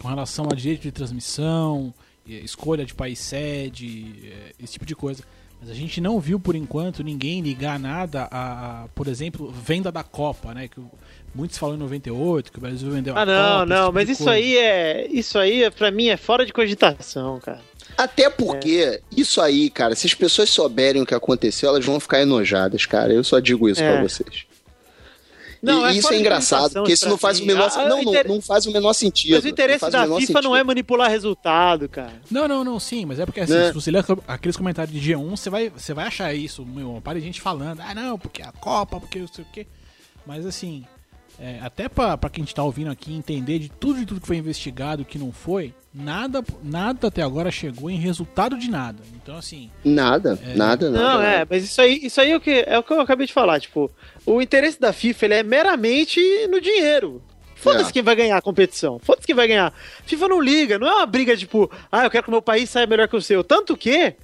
com relação a direito de transmissão, eh, escolha de país sede, eh, esse tipo de coisa. Mas a gente não viu por enquanto ninguém ligar nada a, a, por exemplo, venda da Copa, né? Que o- muitos falam em 98 que o Brasil vendeu a Ah, Copa. não, esse não, tipo mas isso coisa. aí é. Isso aí, pra mim, é fora de cogitação, cara. Até porque, É. isso aí, cara, se as pessoas souberem o que aconteceu, elas vão ficar enojadas, cara. Eu só digo isso É. pra vocês. Não, e é isso é engraçado, porque isso não faz o mim. menor, Ah, não, inter- não faz o menor sentido. Mas o interesse o da FIFA não é sentido. manipular resultado, cara. Não, não, não, sim, mas é porque assim, Né? se você ler aqueles comentários de G1, você vai, você vai achar isso, meu, uma par de gente falando, ah não, porque a Copa, porque não sei o quê. Mas assim, é, até pra, pra quem tá ouvindo aqui entender de tudo de tudo que foi investigado e que não foi, nada, nada até agora chegou em resultado de nada. Então assim, Nada, nada, nada. Não, nada. é, mas isso aí, isso aí é, o que, é o que eu acabei de falar. Tipo, o interesse da FIFA ele é meramente no dinheiro. Foda-se É. quem vai ganhar a competição. Foda-se quem vai ganhar. FIFA não liga, não é uma briga tipo, ah, eu quero que o meu país saia melhor que o seu. Tanto que,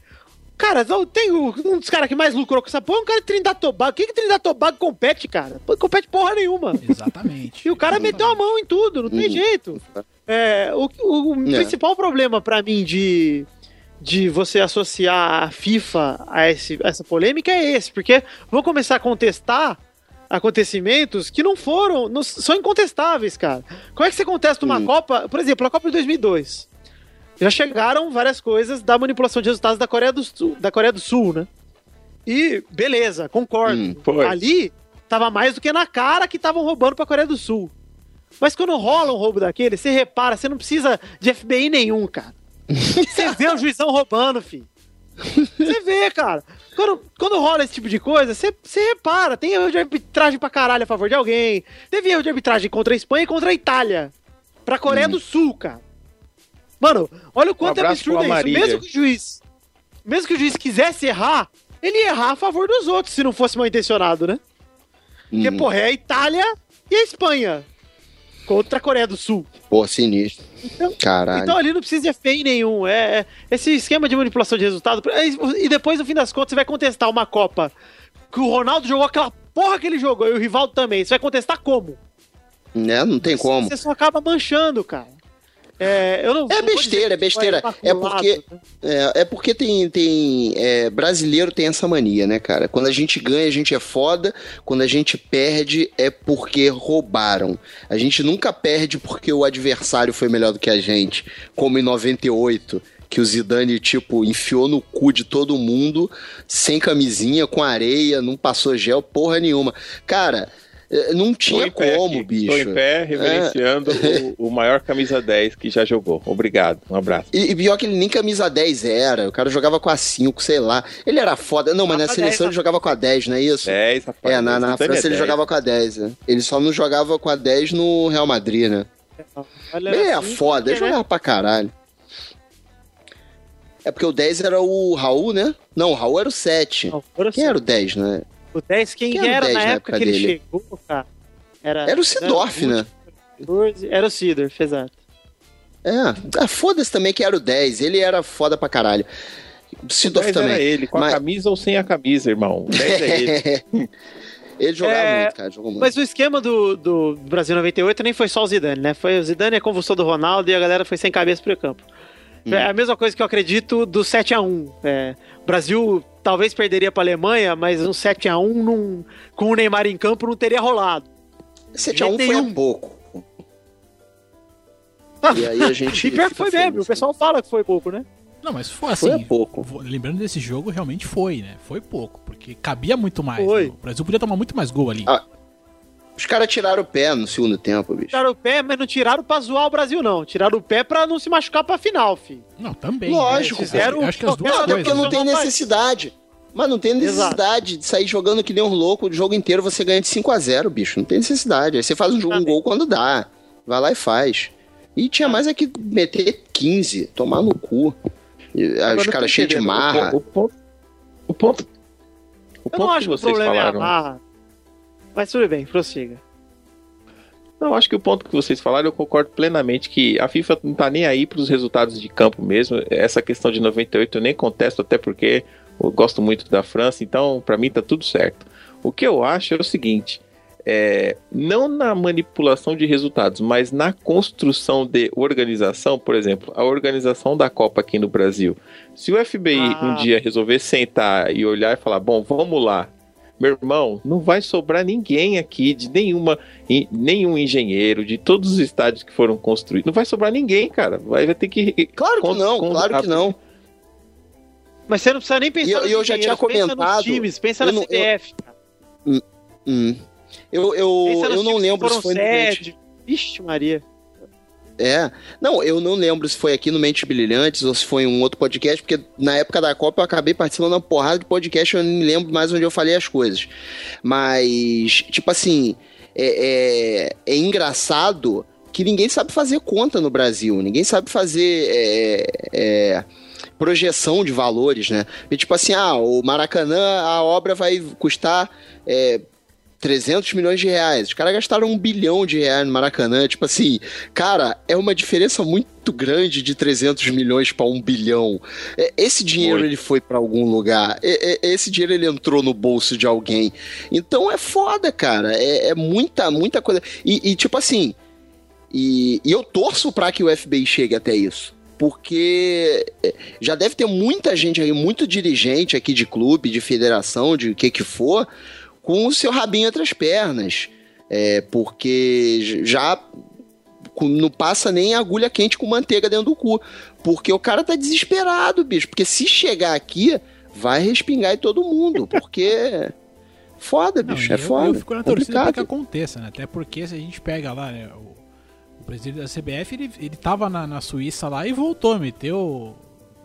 cara, tem o- um dos caras que mais lucrou com essa porra, é um cara de Trindade Tobago. Quem que Trindade Tobago compete, cara? Compete porra nenhuma. exatamente. E o cara meteu a mão em tudo, não tem Uhum. jeito. É, o o É. principal problema pra mim de, de você associar a FIFA a, esse- a essa polêmica é esse, porque vão começar a contestar acontecimentos que não foram, não- são incontestáveis, cara. Como é que você contesta uma Hum. Copa, por exemplo, a Copa de 2002? Já chegaram várias coisas da manipulação de resultados da Coreia do Sul, da Coreia do Sul né? E beleza, concordo. Hum. Ali tava mais do que na cara que estavam roubando pra Coreia do Sul. Mas quando rola um roubo daquele, você repara, você não precisa de FBI nenhum, cara. Você vê o juizão roubando, filho. Você vê, cara. Quando, quando rola esse tipo de coisa, você, você repara. Tem erro de arbitragem pra caralho a favor de alguém. Teve erro de arbitragem contra a Espanha e contra a Itália. Pra Coreia do Sul, cara. Mano, olha o quanto é abraço absurdo isso. Mesmo que o juiz. Mesmo que o juiz quisesse errar, ele ia errar a favor dos outros, se não fosse mal intencionado, né? Porque, Hum, porra, é a Itália e a Espanha contra a Coreia do Sul. Pô, sinistro. Então, Caralho. então ali não precisa de FBI nenhum. É, é esse esquema de manipulação de resultado. é, E depois, no fim das contas, você vai contestar uma Copa que o Ronaldo jogou aquela porra que ele jogou e o Rivaldo também. Você vai contestar como? né? Não tem como. Você só acaba manchando, cara. É, não, É besteira, é besteira. É porque, né? é, é porque tem, tem é, brasileiro tem essa mania, né, cara? Quando a gente ganha, a gente é foda. Quando a gente perde, é porque roubaram. A gente nunca perde porque o adversário foi melhor do que a gente, como em 98. que o Zidane, tipo, enfiou no cu de todo mundo, sem camisinha, com areia, não passou gel, porra nenhuma. Cara, não tinha como, aqui. bicho. Estou em pé, reverenciando é. o, o, maior camisa 10 que já jogou. Obrigado, um abraço. E, e pior que ele nem camisa 10 era, o cara jogava com a 5, sei lá. Ele era foda. Não, mas na seleção 10, ele jogava com a 10, não é isso? 10, rapaz. É, na, na França ele jogava com a 10. Né? Ele só não jogava com a 10 no Real Madrid, né? Ele é assim, foda, ele jogava pra caralho. É porque o 10 era o Raul, né? Não, o Raul era o 7. Não, quem era o 10, né? O 10, quem, quem era, era 10 na, época, época que dele? ele chegou, cara? Era, era o Sidorf, né? Era o Sidorf, exato. É, ah, foda-se também que era o 10. Ele era foda pra caralho. Sidorf também. Era ele, com mas... a camisa ou sem a camisa, irmão. O 10 é ele. Ele jogava é, muito, cara. Jogou muito. Mas o esquema do, do Brasil 98 nem foi só o Zidane, né? Foi o Zidane, a convulsão do Ronaldo e a galera foi sem cabeça pro campo. Hum. É a mesma coisa que eu acredito do 7 a 1 é, Brasil talvez perderia pra Alemanha, mas um 7 a 1 num, com o Neymar em campo não teria rolado. 7 a 1 foi um pouco. e aí a gente. e pior que foi mesmo, o pessoal fala que foi pouco, né? Não, mas foi assim. Foi pouco. Lembrando desse jogo, realmente foi, né? Foi pouco, porque cabia muito mais. Foi. Né? O Brasil podia tomar muito mais gol ali. Ah, os caras tiraram o pé no segundo tempo, bicho. Tiraram o pé, mas não tiraram pra zoar o Brasil, não. Tiraram o pé pra não se machucar pra final, filho. Não, também. Lógico, né? Fizeram, acho que as duas não, coisas. porque não tem necessidade. Mas não tem necessidade Exato. de sair jogando que nem um louco o jogo inteiro você ganha de 5 a 0 bicho. Não tem necessidade. Aí você faz um, jogo, um gol quando dá. Vai lá e faz. E tinha mais é que meter 15, tomar no cu. Agora os caras cheios de marra. O, o, ponto. O ponto. O ponto eu não acho que, vocês falaram. É a marra. Mas tudo bem, prossiga. Não, acho que o ponto que vocês falaram, eu concordo plenamente que a FIFA não tá nem aí para os resultados de campo mesmo. Essa questão de 98 eu nem contesto, até porque eu gosto muito da França, então para mim tá tudo certo. O que eu acho é o seguinte: é, não na manipulação de resultados, mas na construção de organização, por exemplo, a organização da Copa aqui no Brasil. Se o FBI ah. um dia resolver sentar e olhar e falar, bom, vamos lá, meu irmão, não vai sobrar ninguém aqui, de nenhuma, nenhum engenheiro, de todos os estádios que foram construídos. Não vai sobrar ninguém, cara. Vai, vai ter que. Claro que não, claro que não. Mas você não precisa nem pensar e, nos eu já tinha comentado, pensa nos times, pensa na CBF, eu, cara. Hum, hum. Eu, eu, eu não lembro se foi sede. Vixe, Maria. É. Não, eu não lembro se foi aqui no Mentes Brilhantes ou se foi em um outro podcast, porque na época da Copa eu acabei participando de uma porrada de podcast, eu não lembro mais onde eu falei as coisas. Mas, tipo assim, é, é, é engraçado que ninguém sabe fazer conta no Brasil, ninguém sabe fazer. É, é, projeção de valores, né? E, tipo assim, ah, o Maracanã, a obra vai custar é, 300 milhões de reais. Os caras gastaram um bilhão de reais no Maracanã. Tipo assim, cara, é uma diferença muito grande de 300 milhões para um bilhão. É, esse dinheiro foi. ele foi para algum lugar. Esse dinheiro ele entrou no bolso de alguém. Então é foda, cara. É, é muita, muita coisa. E, e tipo assim, e, e eu torço para que o FBI chegue até isso porque é, já deve ter muita gente aí, muito dirigente aqui de clube, de federação, de o que que for, com o seu rabinho entre as pernas. É, porque já não passa nem agulha quente com manteiga dentro do cu. Porque o cara tá desesperado, bicho. Porque se chegar aqui, vai respingar em todo mundo. Porque. Foda, bicho. Não, é eu, foda. Eu fico na torcida pra que aconteça, né? Até porque se a gente pega lá, né? O, o presidente da CBF, ele, ele tava na, na Suíça lá e voltou, meteu.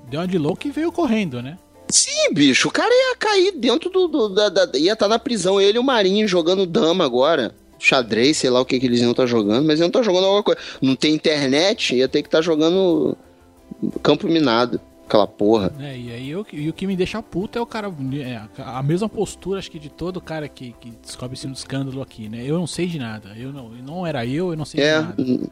Deu uma de louco e veio correndo, né? Sim, bicho, o cara ia cair dentro do. do da, da, ia estar tá na prisão, ele e o Marinho jogando dama agora. Xadrez, sei lá o que, que eles iam estar tá jogando, mas iam estar tá jogando alguma coisa. Não tem internet, ia ter que estar tá jogando campo minado. Aquela porra. É, e aí eu, e o que me deixa puto é o cara. É, a mesma postura, acho que, de todo cara que, que descobre esse escândalo aqui, né? Eu não sei de nada. Eu não, não era eu, eu não sei é, de nada.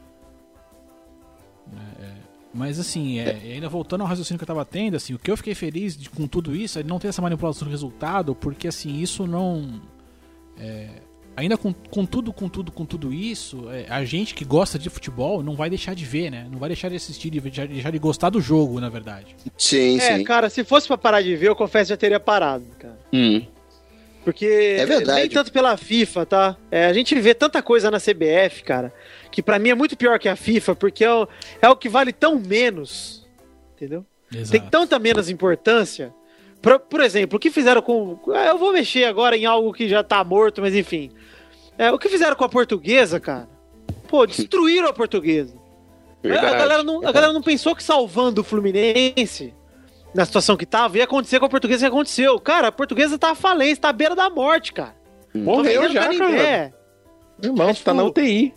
Mas assim, é, ainda voltando ao raciocínio que eu tava tendo, assim, o que eu fiquei feliz de, com tudo isso é não ter essa manipulação do resultado, porque assim, isso não. É, ainda com, com tudo, com tudo, com tudo isso, é, a gente que gosta de futebol não vai deixar de ver, né? Não vai deixar de assistir, de deixar, deixar de gostar do jogo, na verdade. Sim, é, sim. cara, se fosse pra parar de ver, eu confesso que já teria parado, cara. Hum. Porque é verdade. nem tanto pela FIFA, tá? É, a gente vê tanta coisa na CBF, cara, que para mim é muito pior que a FIFA, porque é o, é o que vale tão menos. Entendeu? Exato. tem tanta menos importância. Por, por exemplo, o que fizeram com. é, Eu vou mexer agora em algo que já tá morto, mas enfim. É, o que fizeram com a portuguesa, cara? Pô, destruíram a portuguesa. É, Verdade. A galera, não, a galera não pensou que salvando o Fluminense, na situação que tava, ia acontecer com a portuguesa que aconteceu. Cara, a portuguesa tá falência, tá à beira da morte, cara. Morreu vendendo já, cara. Canindé. Irmão, É, você tá na tipo, UTI.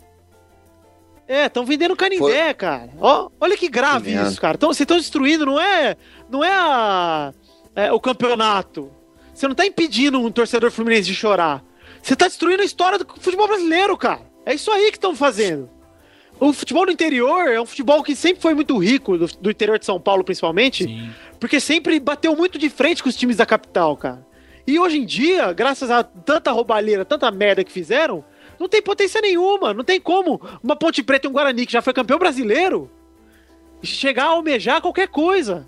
É, estão vendendo canindé, cara. Ó, olha que grave Que isso, cara. Então, vocês estão destruindo, não é, não é, a- é o campeonato. Você não tá impedindo um torcedor fluminense de chorar. Você tá destruindo a história do futebol brasileiro, cara. É isso aí que estão fazendo. O futebol do interior é um futebol que sempre foi muito rico, do, do interior de São Paulo principalmente, Sim. Porque sempre bateu muito de frente com os times da capital, cara. E hoje em dia, graças a tanta roubalheira, tanta merda que fizeram, não tem potência nenhuma. Não tem como uma Ponte Preta e um Guarani, que já foi campeão brasileiro, chegar a almejar qualquer coisa.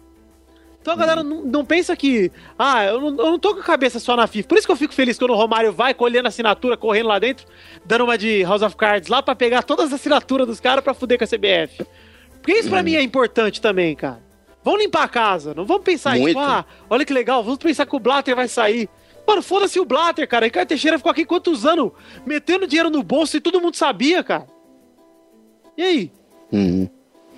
Então a galera não, não pensa que. Ah, eu não, eu não tô com a cabeça só na FIFA. Por isso que eu fico feliz quando o Romário vai colhendo assinatura, correndo lá dentro, dando uma de House of Cards lá pra pegar todas as assinaturas dos caras pra fuder com a CBF. Porque isso pra mim é importante também, cara. Vamos limpar a casa, não vamos pensar em, Muito. tipo, ah, olha que legal, vamos pensar que o Blatter vai sair. Mano, foda-se o Blatter, cara. Ricardo Teixeira ficou aqui quantos anos metendo dinheiro no bolso e todo mundo sabia, cara. E aí? Uhum.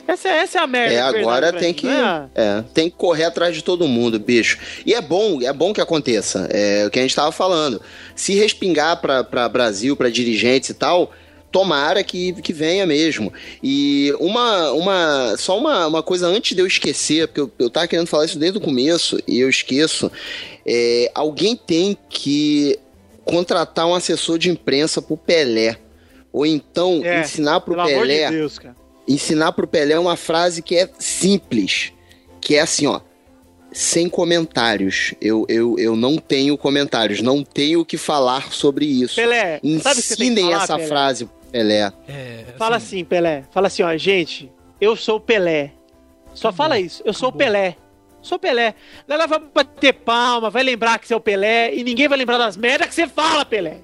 Essa, é- essa é a merda. É, verdade agora tem que, né? é, tem que correr atrás de todo mundo, bicho. E é bom, é bom que aconteça. É o que a gente tava falando. Se respingar pra Brasil, pra dirigentes e tal, tomara que, que venha mesmo. E uma, uma só uma, uma coisa antes de eu esquecer, porque eu, eu tava querendo falar isso desde o começo e eu esqueço. É, alguém tem que contratar um assessor de imprensa pro Pelé. Ou então É, ensinar pro Pelé de Deus, cara. ensinar pro Pelé uma frase que é simples, que é assim, ó, sem comentários. Eu, eu, eu não tenho comentários, não tenho o que falar sobre isso. Pelé, Ensinem falar, essa Pelé? frase Pelé. É, Fala assim, Pelé. Fala assim, ó, gente, eu sou o Pelé. Só Acabou. fala isso. Eu sou o Acabou. Pelé. Sou o Pelé. A galera vai bater palma, vai lembrar que você é o Pelé e ninguém vai lembrar das merdas que você fala, Pelé.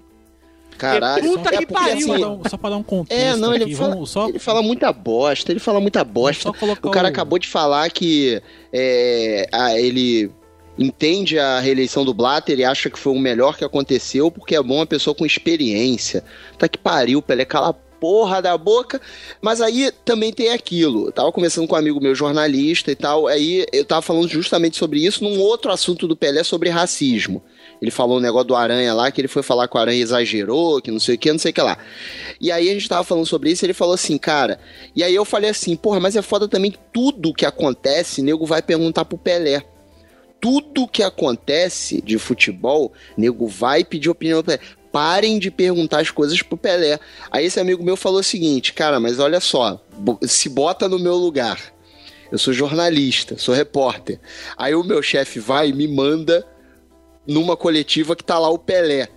Caralho. Puta é que porque, pariu, Só pra, assim, dar um, só pra dar um contexto É, não, ele aqui, fala, vamos só, ele fala muita bosta, ele fala muita bosta. só colocar O cara o- acabou de falar que é, a- ele entende a reeleição do Blatter e acha que foi o melhor que aconteceu porque é bom uma pessoa com experiência. Tá que pariu, Pelé, cala porra da boca. Mas aí também tem aquilo. Eu tava conversando com um amigo meu jornalista e tal, aí eu tava falando justamente sobre isso num outro assunto do Pelé sobre racismo. Ele falou um negócio do Aranha lá, que ele foi falar com o Aranha e exagerou, que não sei o que, não sei o que lá. E aí a gente tava falando sobre isso ele falou assim, cara. E aí eu falei assim, porra, mas é foda também tudo que acontece, nego vai perguntar pro Pelé. Tudo que acontece de futebol, nego vai pedir opinião pro Pelé. Parem de perguntar as coisas pro Pelé. Aí esse amigo meu falou o seguinte, cara, mas olha só, se bota no meu lugar. Eu sou jornalista, sou repórter. Aí o meu chefe vai e me manda numa coletiva que tá lá o Pelé.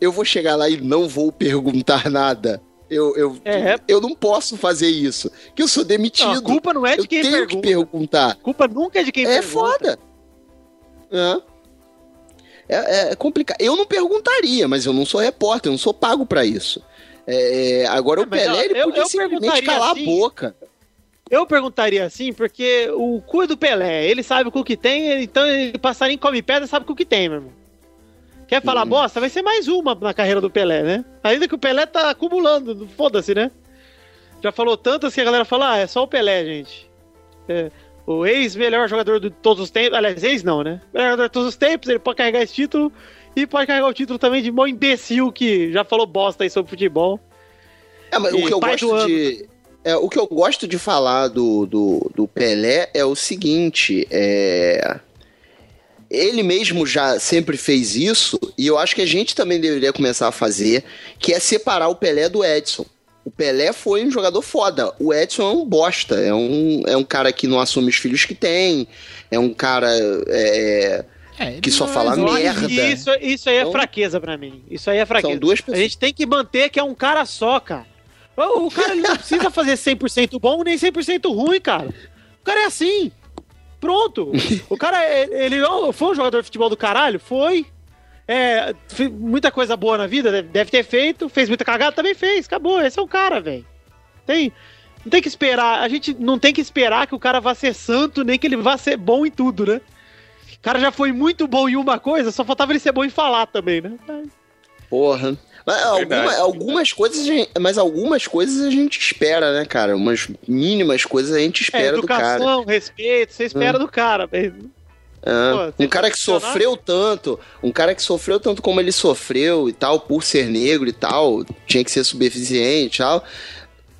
Eu vou chegar lá e não vou perguntar nada. Eu, eu, É. eu não posso fazer isso. Que eu sou demitido. Não, a culpa não é de eu quem tenho pergunta. que perguntar. A culpa nunca é de quem É pergunta. foda. É. É, é complicado. Eu não perguntaria, mas eu não sou repórter, eu não sou pago pra isso. É, agora o Mas, Pelé ele eu- podia eu simplesmente calar assim, a boca. Eu perguntaria assim, porque o cu é do Pelé, ele sabe o que tem, então ele passarinho come pedra, sabe o que tem, meu irmão. Quer falar Hum. bosta? Vai ser mais uma na carreira do Pelé, né? Ainda que o Pelé tá acumulando, foda-se, né? Já falou tanto assim, a galera fala, ah, é só o Pelé, gente. É, o ex-melhor jogador de todos os tempos, aliás, ex não, né? Melhor jogador de todos os tempos, ele pode carregar esse título e pode carregar o título também de mó imbecil que já falou bosta aí sobre futebol. É, mas E o que eu gosto de. É, o que eu gosto de falar do, do, do Pelé é o seguinte: é, ele mesmo já sempre fez isso, e eu acho que a gente também deveria começar a fazer, que é separar o Pelé do Edson. O Pelé foi um jogador foda. O Edson é um bosta. É um, é um cara que não assume os filhos que tem. É um cara. é, É, ele que só é fala merda. Isso, isso aí é Então- fraqueza pra mim. Isso aí é fraqueza. são duas A pessoas. gente tem que manter que é um cara só, cara. O, o cara ele não precisa fazer 100% bom nem 100% ruim, cara. O cara é assim. Pronto. O cara, ele ele não foi um jogador de futebol do caralho? Foi. É, muita coisa boa na vida, deve- ter feito. Fez muita cagada, também fez. Acabou. Esse é o cara, velho. Tem. Não tem que esperar, a gente não tem que esperar que o cara vá ser santo, nem que ele vá ser bom em tudo, né? O cara já foi muito bom em uma coisa, só faltava ele ser bom em falar também, né? Porra. Mas alguma, algumas coisas, mas algumas coisas a gente espera, né, cara? Umas mínimas coisas a gente espera é, do cara. Educação, respeito, você espera hum. do cara mesmo. É. Pô, um cara que sofreu tanto, um cara que sofreu tanto como ele sofreu e tal, por ser negro e tal, tinha que ser subdeficiente e tal.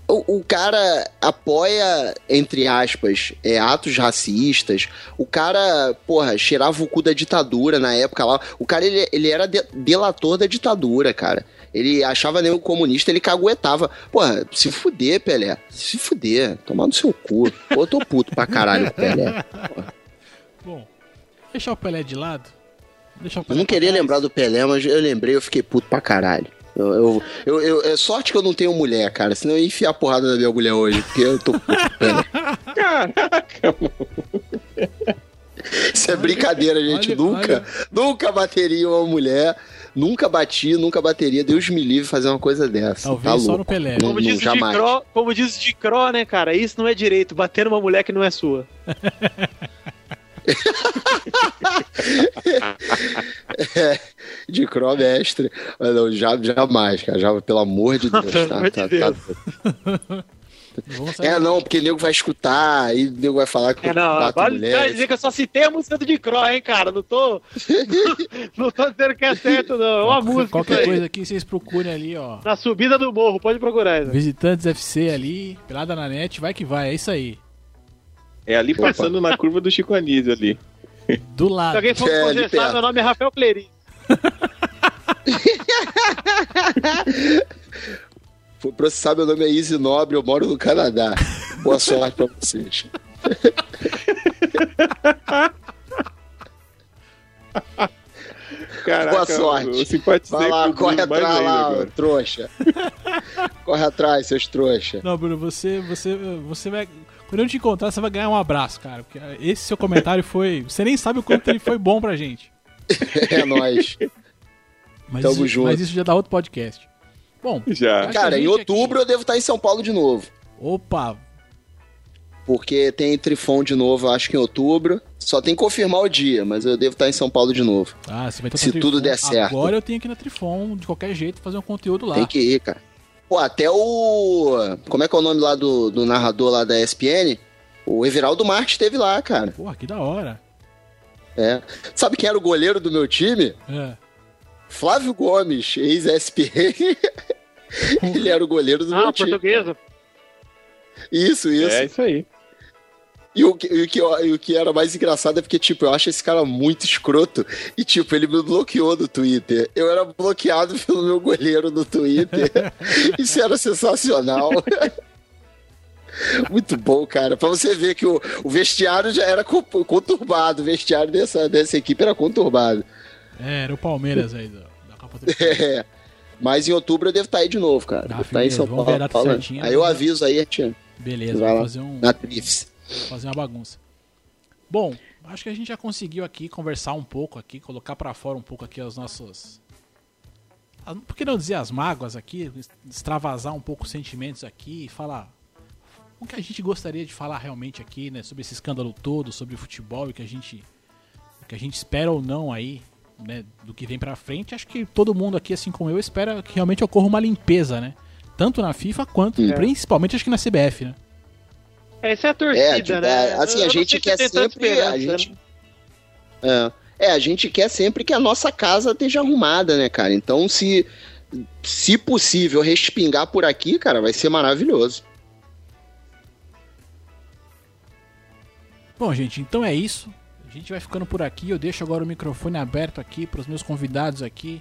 O, o, cara apoia, entre aspas, é, atos racistas. O cara, porra, cheirava o cu da ditadura na época lá. O cara, ele, ele era de, delator da ditadura, cara. Ele achava nem o comunista, ele caguetava. Porra, se fuder, Pelé. Se fuder. Tomar no seu cu. Pô, eu tô puto pra caralho Pelé. Porra. Bom, deixar o Pelé de lado. Deixar o Pelé eu não queria lembrar do Pelé, mas eu lembrei, eu fiquei puto pra caralho. Eu, eu, eu, eu, é sorte que eu não tenho mulher, cara. Senão eu ia enfiar a porrada na minha mulher hoje. Porque eu tô. Caraca, Isso é brincadeira, gente. Olha, nunca, olha. nunca bateria uma mulher. Nunca bati, nunca bateria. Deus me livre fazer uma coisa dessa. Talvez tá só no Pelé. Como, diz não, de Cro, como diz de Cro, né, cara? Isso não é direito. Bater numa mulher que não é sua. é, de Cro mestre. Não, já, jamais, cara. Já, pelo amor de Deus. Tá, tá, tá, Deus. tá. É, não, porque o nego vai escutar, aí o nego vai falar que é, não, vale mulheres. dizer que eu só citei a música do Dicro, hein, cara? Não tô. não tô dizendo que é certo, não. É uma música. Qualquer coisa aqui, vocês procurem ali, ó. Na subida do morro, pode procurar. Visitantes FC ali, pelada na net, vai que vai, é isso aí. É ali Opa. passando na curva do Chico Anísio ali. Do lado. Se alguém for é, processar, meu nome é Rafael Clerim. For processar, meu nome é Easy Nobre, eu moro no Canadá. Boa sorte pra vocês. Caraca, Boa sorte. Vai lá, corre atrás lá, agora. trouxa. corre atrás, seus trouxa. Não, Bruno, você, você, você vai quando eu te encontrar, você vai ganhar um abraço, cara. Porque esse seu comentário foi. Você nem sabe o quanto ele foi bom pra gente. É nóis. Mas, Tamo isso, junto. mas isso já dá outro podcast. Bom, já. Cara, em outubro aqui... eu devo estar em São Paulo de novo. Opa! Porque tem Trifon de novo, acho que em outubro. Só tem que confirmar o dia, mas eu devo estar em São Paulo de novo. Ah, você vai estar Se tudo der certo. Agora eu tenho que ir na Trifon, de qualquer jeito, fazer um conteúdo lá. Tem que ir, cara. Pô, até o. Como é que é o nome lá do, do narrador lá da ESPN? O Everaldo Marques esteve lá, cara. Pô, que da hora. É. Sabe quem era o goleiro do meu time? É. Flávio Gomes, ex-SPN. Ele era o goleiro do ah, meu time. Ah, portuguesa. Isso, isso. É isso aí. E o, e, o que, e o que era mais engraçado é porque, tipo, eu acho esse cara muito escroto. E, tipo, ele me bloqueou no Twitter. Eu era bloqueado pelo meu goleiro no Twitter. Isso era sensacional. Muito bom, cara. Pra você ver que o, o vestiário já era conturbado. O vestiário dessa, dessa equipe era conturbado. É, era o Palmeiras aí da Copa do É. Mas em outubro eu devo estar aí de novo, cara. Ah, devo estar em São Paulo. Aí eu aviso aí, Tia. Beleza, vamos fazer um. Na Trifes fazer uma bagunça. Bom, acho que a gente já conseguiu aqui conversar um pouco aqui, colocar para fora um pouco aqui as nossas por que não dizer as mágoas aqui, extravasar um pouco os sentimentos aqui e falar o que a gente gostaria de falar realmente aqui, né, sobre esse escândalo todo, sobre o futebol e que a gente o que a gente espera ou não aí, né, do que vem para frente. Acho que todo mundo aqui assim como eu espera que realmente ocorra uma limpeza, né? Tanto na FIFA quanto é. principalmente acho que na CBF, né? Essa é a torcida, é, tipo, né? É, assim, a gente quer sempre. A gente, é, é, a gente quer sempre que a nossa casa esteja arrumada, né, cara? Então, se, se possível, respingar por aqui, cara, vai ser maravilhoso. Bom, gente, então é isso. A gente vai ficando por aqui. Eu deixo agora o microfone aberto aqui para os meus convidados aqui.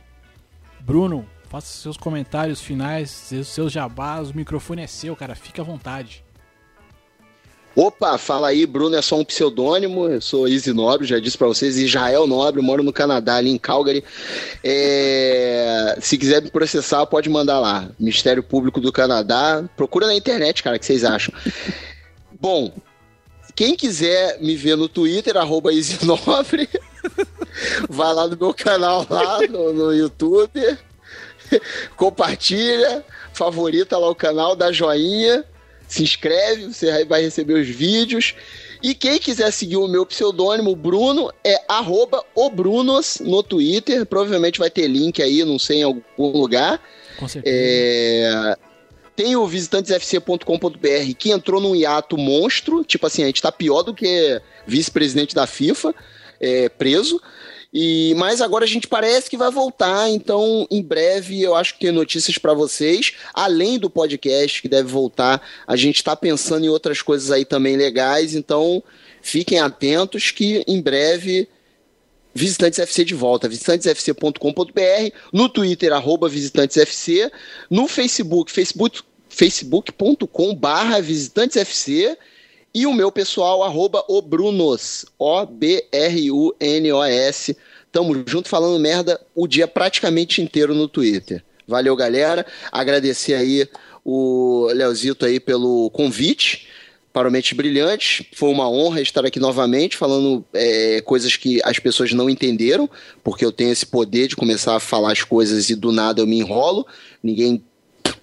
Bruno, faça seus comentários finais, seus, seus jabás. O microfone é seu, cara. Fique à vontade. Opa, fala aí, Bruno é só um pseudônimo, eu sou Easy Nobre, já disse para vocês, Israel Nobre, moro no Canadá, ali em Calgary. É... Se quiser me processar, pode mandar lá. Ministério Público do Canadá, procura na internet, cara, o que vocês acham? Bom, quem quiser me ver no Twitter, arroba EasyNobre, vai lá no meu canal lá no, no YouTube, compartilha, favorita lá o canal, dá joinha se inscreve, você vai receber os vídeos. E quem quiser seguir o meu pseudônimo, Bruno, é arroba obrunos no Twitter. Provavelmente vai ter link aí, não sei, em algum lugar. Com certeza. É... Tem o visitantesfc.com.br que entrou num hiato monstro. Tipo assim, a gente tá pior do que vice-presidente da FIFA, é, preso. E mas agora a gente parece que vai voltar, então em breve eu acho que tem notícias para vocês, além do podcast que deve voltar. A gente está pensando em outras coisas aí também legais, então fiquem atentos que em breve Visitantes FC de volta, visitantesfc.com.br, no Twitter, arroba visitantesfc, no Facebook, facebook facebook.com barra visitantesfc e o meu pessoal, arroba obrunos, O-B-R-U-N-O-S. Tamo junto falando merda o dia praticamente inteiro no Twitter. Valeu, galera. Agradecer aí o Leozito aí pelo convite para o Mente Brilhante. Foi uma honra estar aqui novamente falando é, coisas que as pessoas não entenderam, porque eu tenho esse poder de começar a falar as coisas e do nada eu me enrolo. Ninguém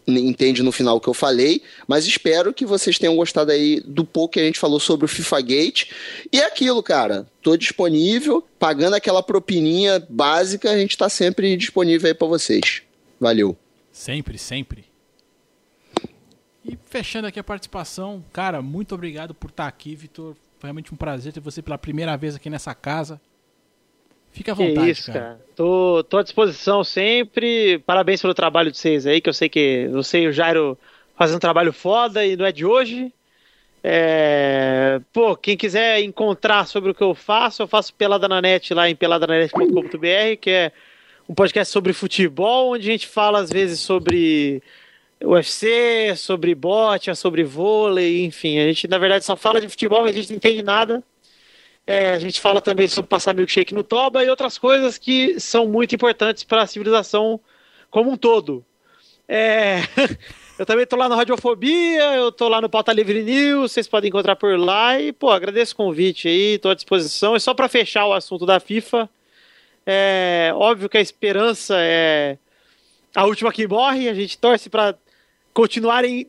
entende no final o que eu falei, mas espero que vocês tenham gostado aí do pouco que a gente falou sobre o FIFA Gate. E é aquilo, cara, tô disponível, pagando aquela propininha básica, a gente tá sempre disponível aí para vocês. Valeu. Sempre, sempre. E fechando aqui a participação, cara, muito obrigado por estar aqui, Vitor. Foi realmente um prazer ter você pela primeira vez aqui nessa casa. Fica à vontade, que isso, cara. cara. Tô, tô à disposição sempre. Parabéns pelo trabalho de vocês aí, que eu sei que você e o Jairo fazem um trabalho foda e não é de hoje. É... Pô, quem quiser encontrar sobre o que eu faço, eu faço Pelada na Net lá em peladananet.com.br, que é um podcast sobre futebol, onde a gente fala às vezes sobre UFC, sobre bote, sobre vôlei, enfim. A gente, na verdade, só fala de futebol, a gente não entende nada. É, a gente fala também sobre passar milkshake no toba e outras coisas que são muito importantes para a civilização como um todo. É... eu também tô lá no Radiofobia, eu tô lá no Pauta Livre News, vocês podem encontrar por lá e, pô, agradeço o convite aí, tô à disposição. E só para fechar o assunto da FIFA, é óbvio que a esperança é a última que morre, a gente torce para continuarem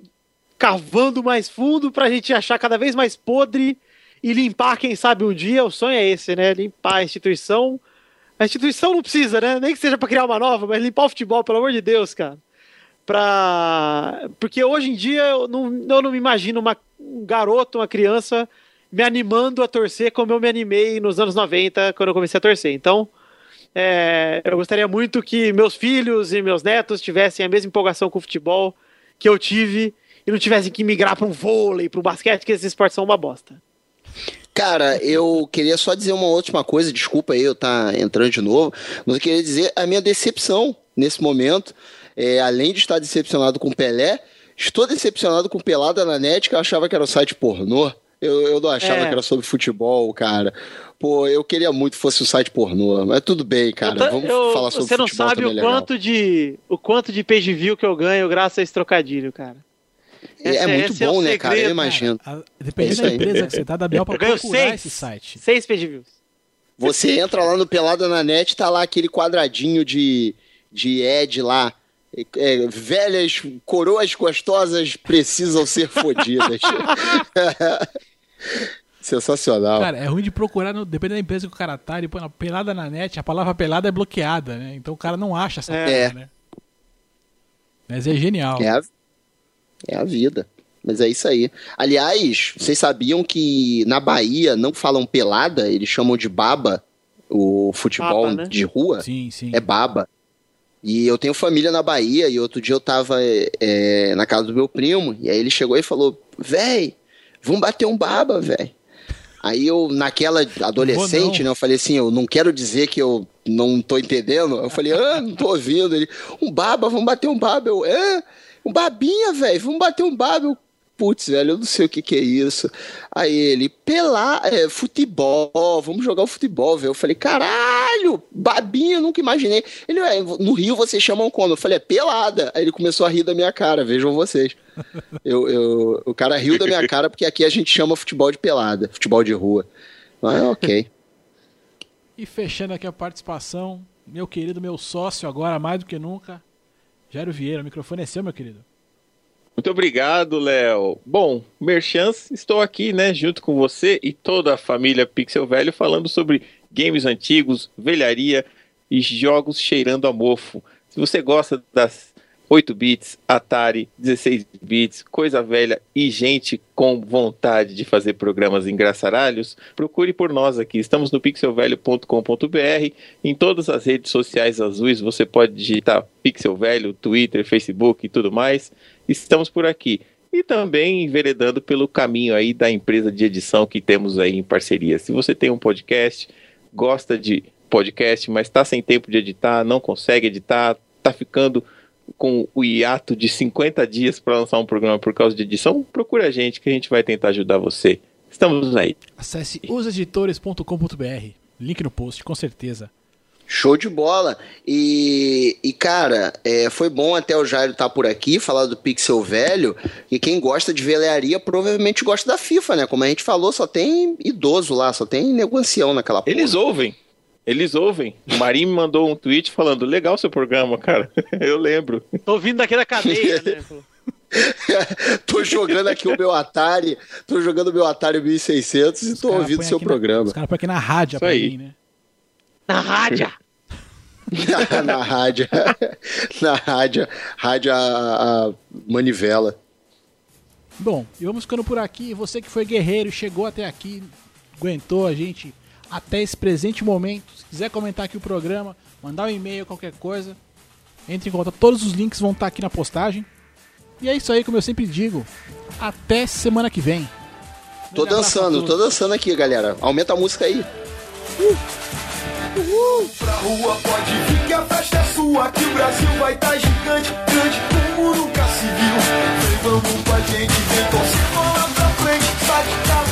cavando mais fundo, para a gente achar cada vez mais podre e limpar, quem sabe um dia, o sonho é esse, né? Limpar a instituição. A instituição não precisa, né? Nem que seja para criar uma nova, mas limpar o futebol, pelo amor de Deus, cara. Pra... Porque hoje em dia eu não, eu não me imagino uma, um garoto, uma criança, me animando a torcer como eu me animei nos anos 90, quando eu comecei a torcer. Então, é, eu gostaria muito que meus filhos e meus netos tivessem a mesma empolgação com o futebol que eu tive e não tivessem que migrar para um vôlei, para o basquete, que esses esportes são uma bosta. Cara, eu queria só dizer uma última coisa, desculpa aí eu estar tá entrando de novo, mas eu queria dizer a minha decepção nesse momento. É, além de estar decepcionado com Pelé, estou decepcionado com Pelada na Net, que eu achava que era um site pornô. Eu, eu não achava é. que era sobre futebol, cara. Pô, eu queria muito que fosse um site pornô, mas tudo bem, cara. Tô, Vamos eu, falar sobre Você não sabe o quanto, de, o quanto de page view que eu ganho graças a esse trocadilho, cara. É, é muito bom, é né, segredo, cara? Eu imagino. Cara, dependendo é da empresa que você tá, da Bel pra procurar seis, esse site. Seis page views. Você entra lá no Pelada na Net, tá lá aquele quadradinho de, de Ed lá. É, velhas coroas gostosas precisam ser fodidas. Sensacional. Cara, é ruim de procurar, no, dependendo da empresa que o cara tá, ele põe na pelada na net, a palavra pelada é bloqueada, né? Então o cara não acha essa é. né? Mas é genial. É a, é a vida. Mas é isso aí. Aliás, vocês sabiam que na Bahia não falam pelada, eles chamam de baba o futebol baba, né? de rua? Sim, sim. É baba. E eu tenho família na Bahia, e outro dia eu tava é, na casa do meu primo, e aí ele chegou e falou: Véi, vamos bater um baba, véi. Aí eu, naquela adolescente, né, eu falei assim, eu não quero dizer que eu não tô entendendo. Eu falei, ah, não tô ouvindo. Ele, um baba, vamos bater um baba. Eu, é, um babinha, velho, vamos bater um baba. Eu, putz, velho, eu não sei o que que é isso. Aí ele, pelar, é, futebol, vamos jogar o futebol, velho. Eu falei, caralho, babinha, eu nunca imaginei. Ele, é, no Rio vocês chamam como? Eu falei, é pelada. Aí ele começou a rir da minha cara, vejam vocês. Eu, eu, o cara riu da minha cara porque aqui a gente chama futebol de pelada, futebol de rua. Mas ok. E fechando aqui a participação, meu querido, meu sócio agora mais do que nunca, Jairo Vieira. O microfone é seu, meu querido. Muito obrigado, Léo. Bom, Merchants, estou aqui, né, junto com você e toda a família Pixel Velho falando sobre games antigos, velharia e jogos cheirando a mofo. Se você gosta das 8 bits, Atari, 16 bits, coisa velha e gente com vontade de fazer programas engraçaralhos, procure por nós aqui. Estamos no pixelvelho.com.br. Em todas as redes sociais azuis você pode digitar Pixel Velho, Twitter, Facebook e tudo mais estamos por aqui. E também enveredando pelo caminho aí da empresa de edição que temos aí em parceria. Se você tem um podcast, gosta de podcast, mas está sem tempo de editar, não consegue editar, está ficando com o hiato de 50 dias para lançar um programa por causa de edição, procura a gente que a gente vai tentar ajudar você. Estamos aí. Acesse useditores.com.br. Link no post, com certeza. Show de bola. E, e cara, é, foi bom até o Jairo estar tá por aqui, falar do Pixel Velho. E quem gosta de velearia provavelmente gosta da FIFA, né? Como a gente falou, só tem idoso lá, só tem negocião naquela porra. Eles ouvem. Eles ouvem. O Marinho me mandou um tweet falando: legal seu programa, cara. Eu lembro. Tô vindo daqui da cadeia, né? tô jogando aqui o meu Atari, tô jogando o meu Atari 1600 e tô ouvindo seu programa. Na, os caras põem aqui na rádio Isso pra aí. mim, né? Na rádio. na rádio. na rádio. Rádio a, a, manivela. Bom, e vamos ficando por aqui. Você que foi guerreiro, chegou até aqui, aguentou a gente até esse presente momento. Se quiser comentar aqui o programa, mandar um e-mail, qualquer coisa, entre em contato. Todos os links vão estar aqui na postagem. E é isso aí, como eu sempre digo. Até semana que vem. Tô dançando, tô dançando aqui, galera. Aumenta a música aí. Uh. Uhul. Pra rua pode vir que a festa é sua, que o Brasil vai tá gigante, grande como nunca se viu. Vem, vamos com a gente, vem torcer lá pra frente, sai de casa,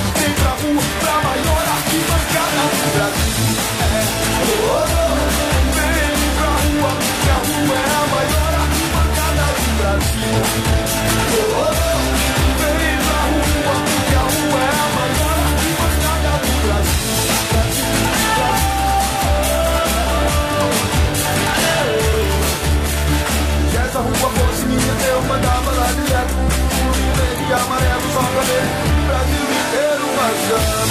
amarelo, só pra ver Brasil inteiro vazando.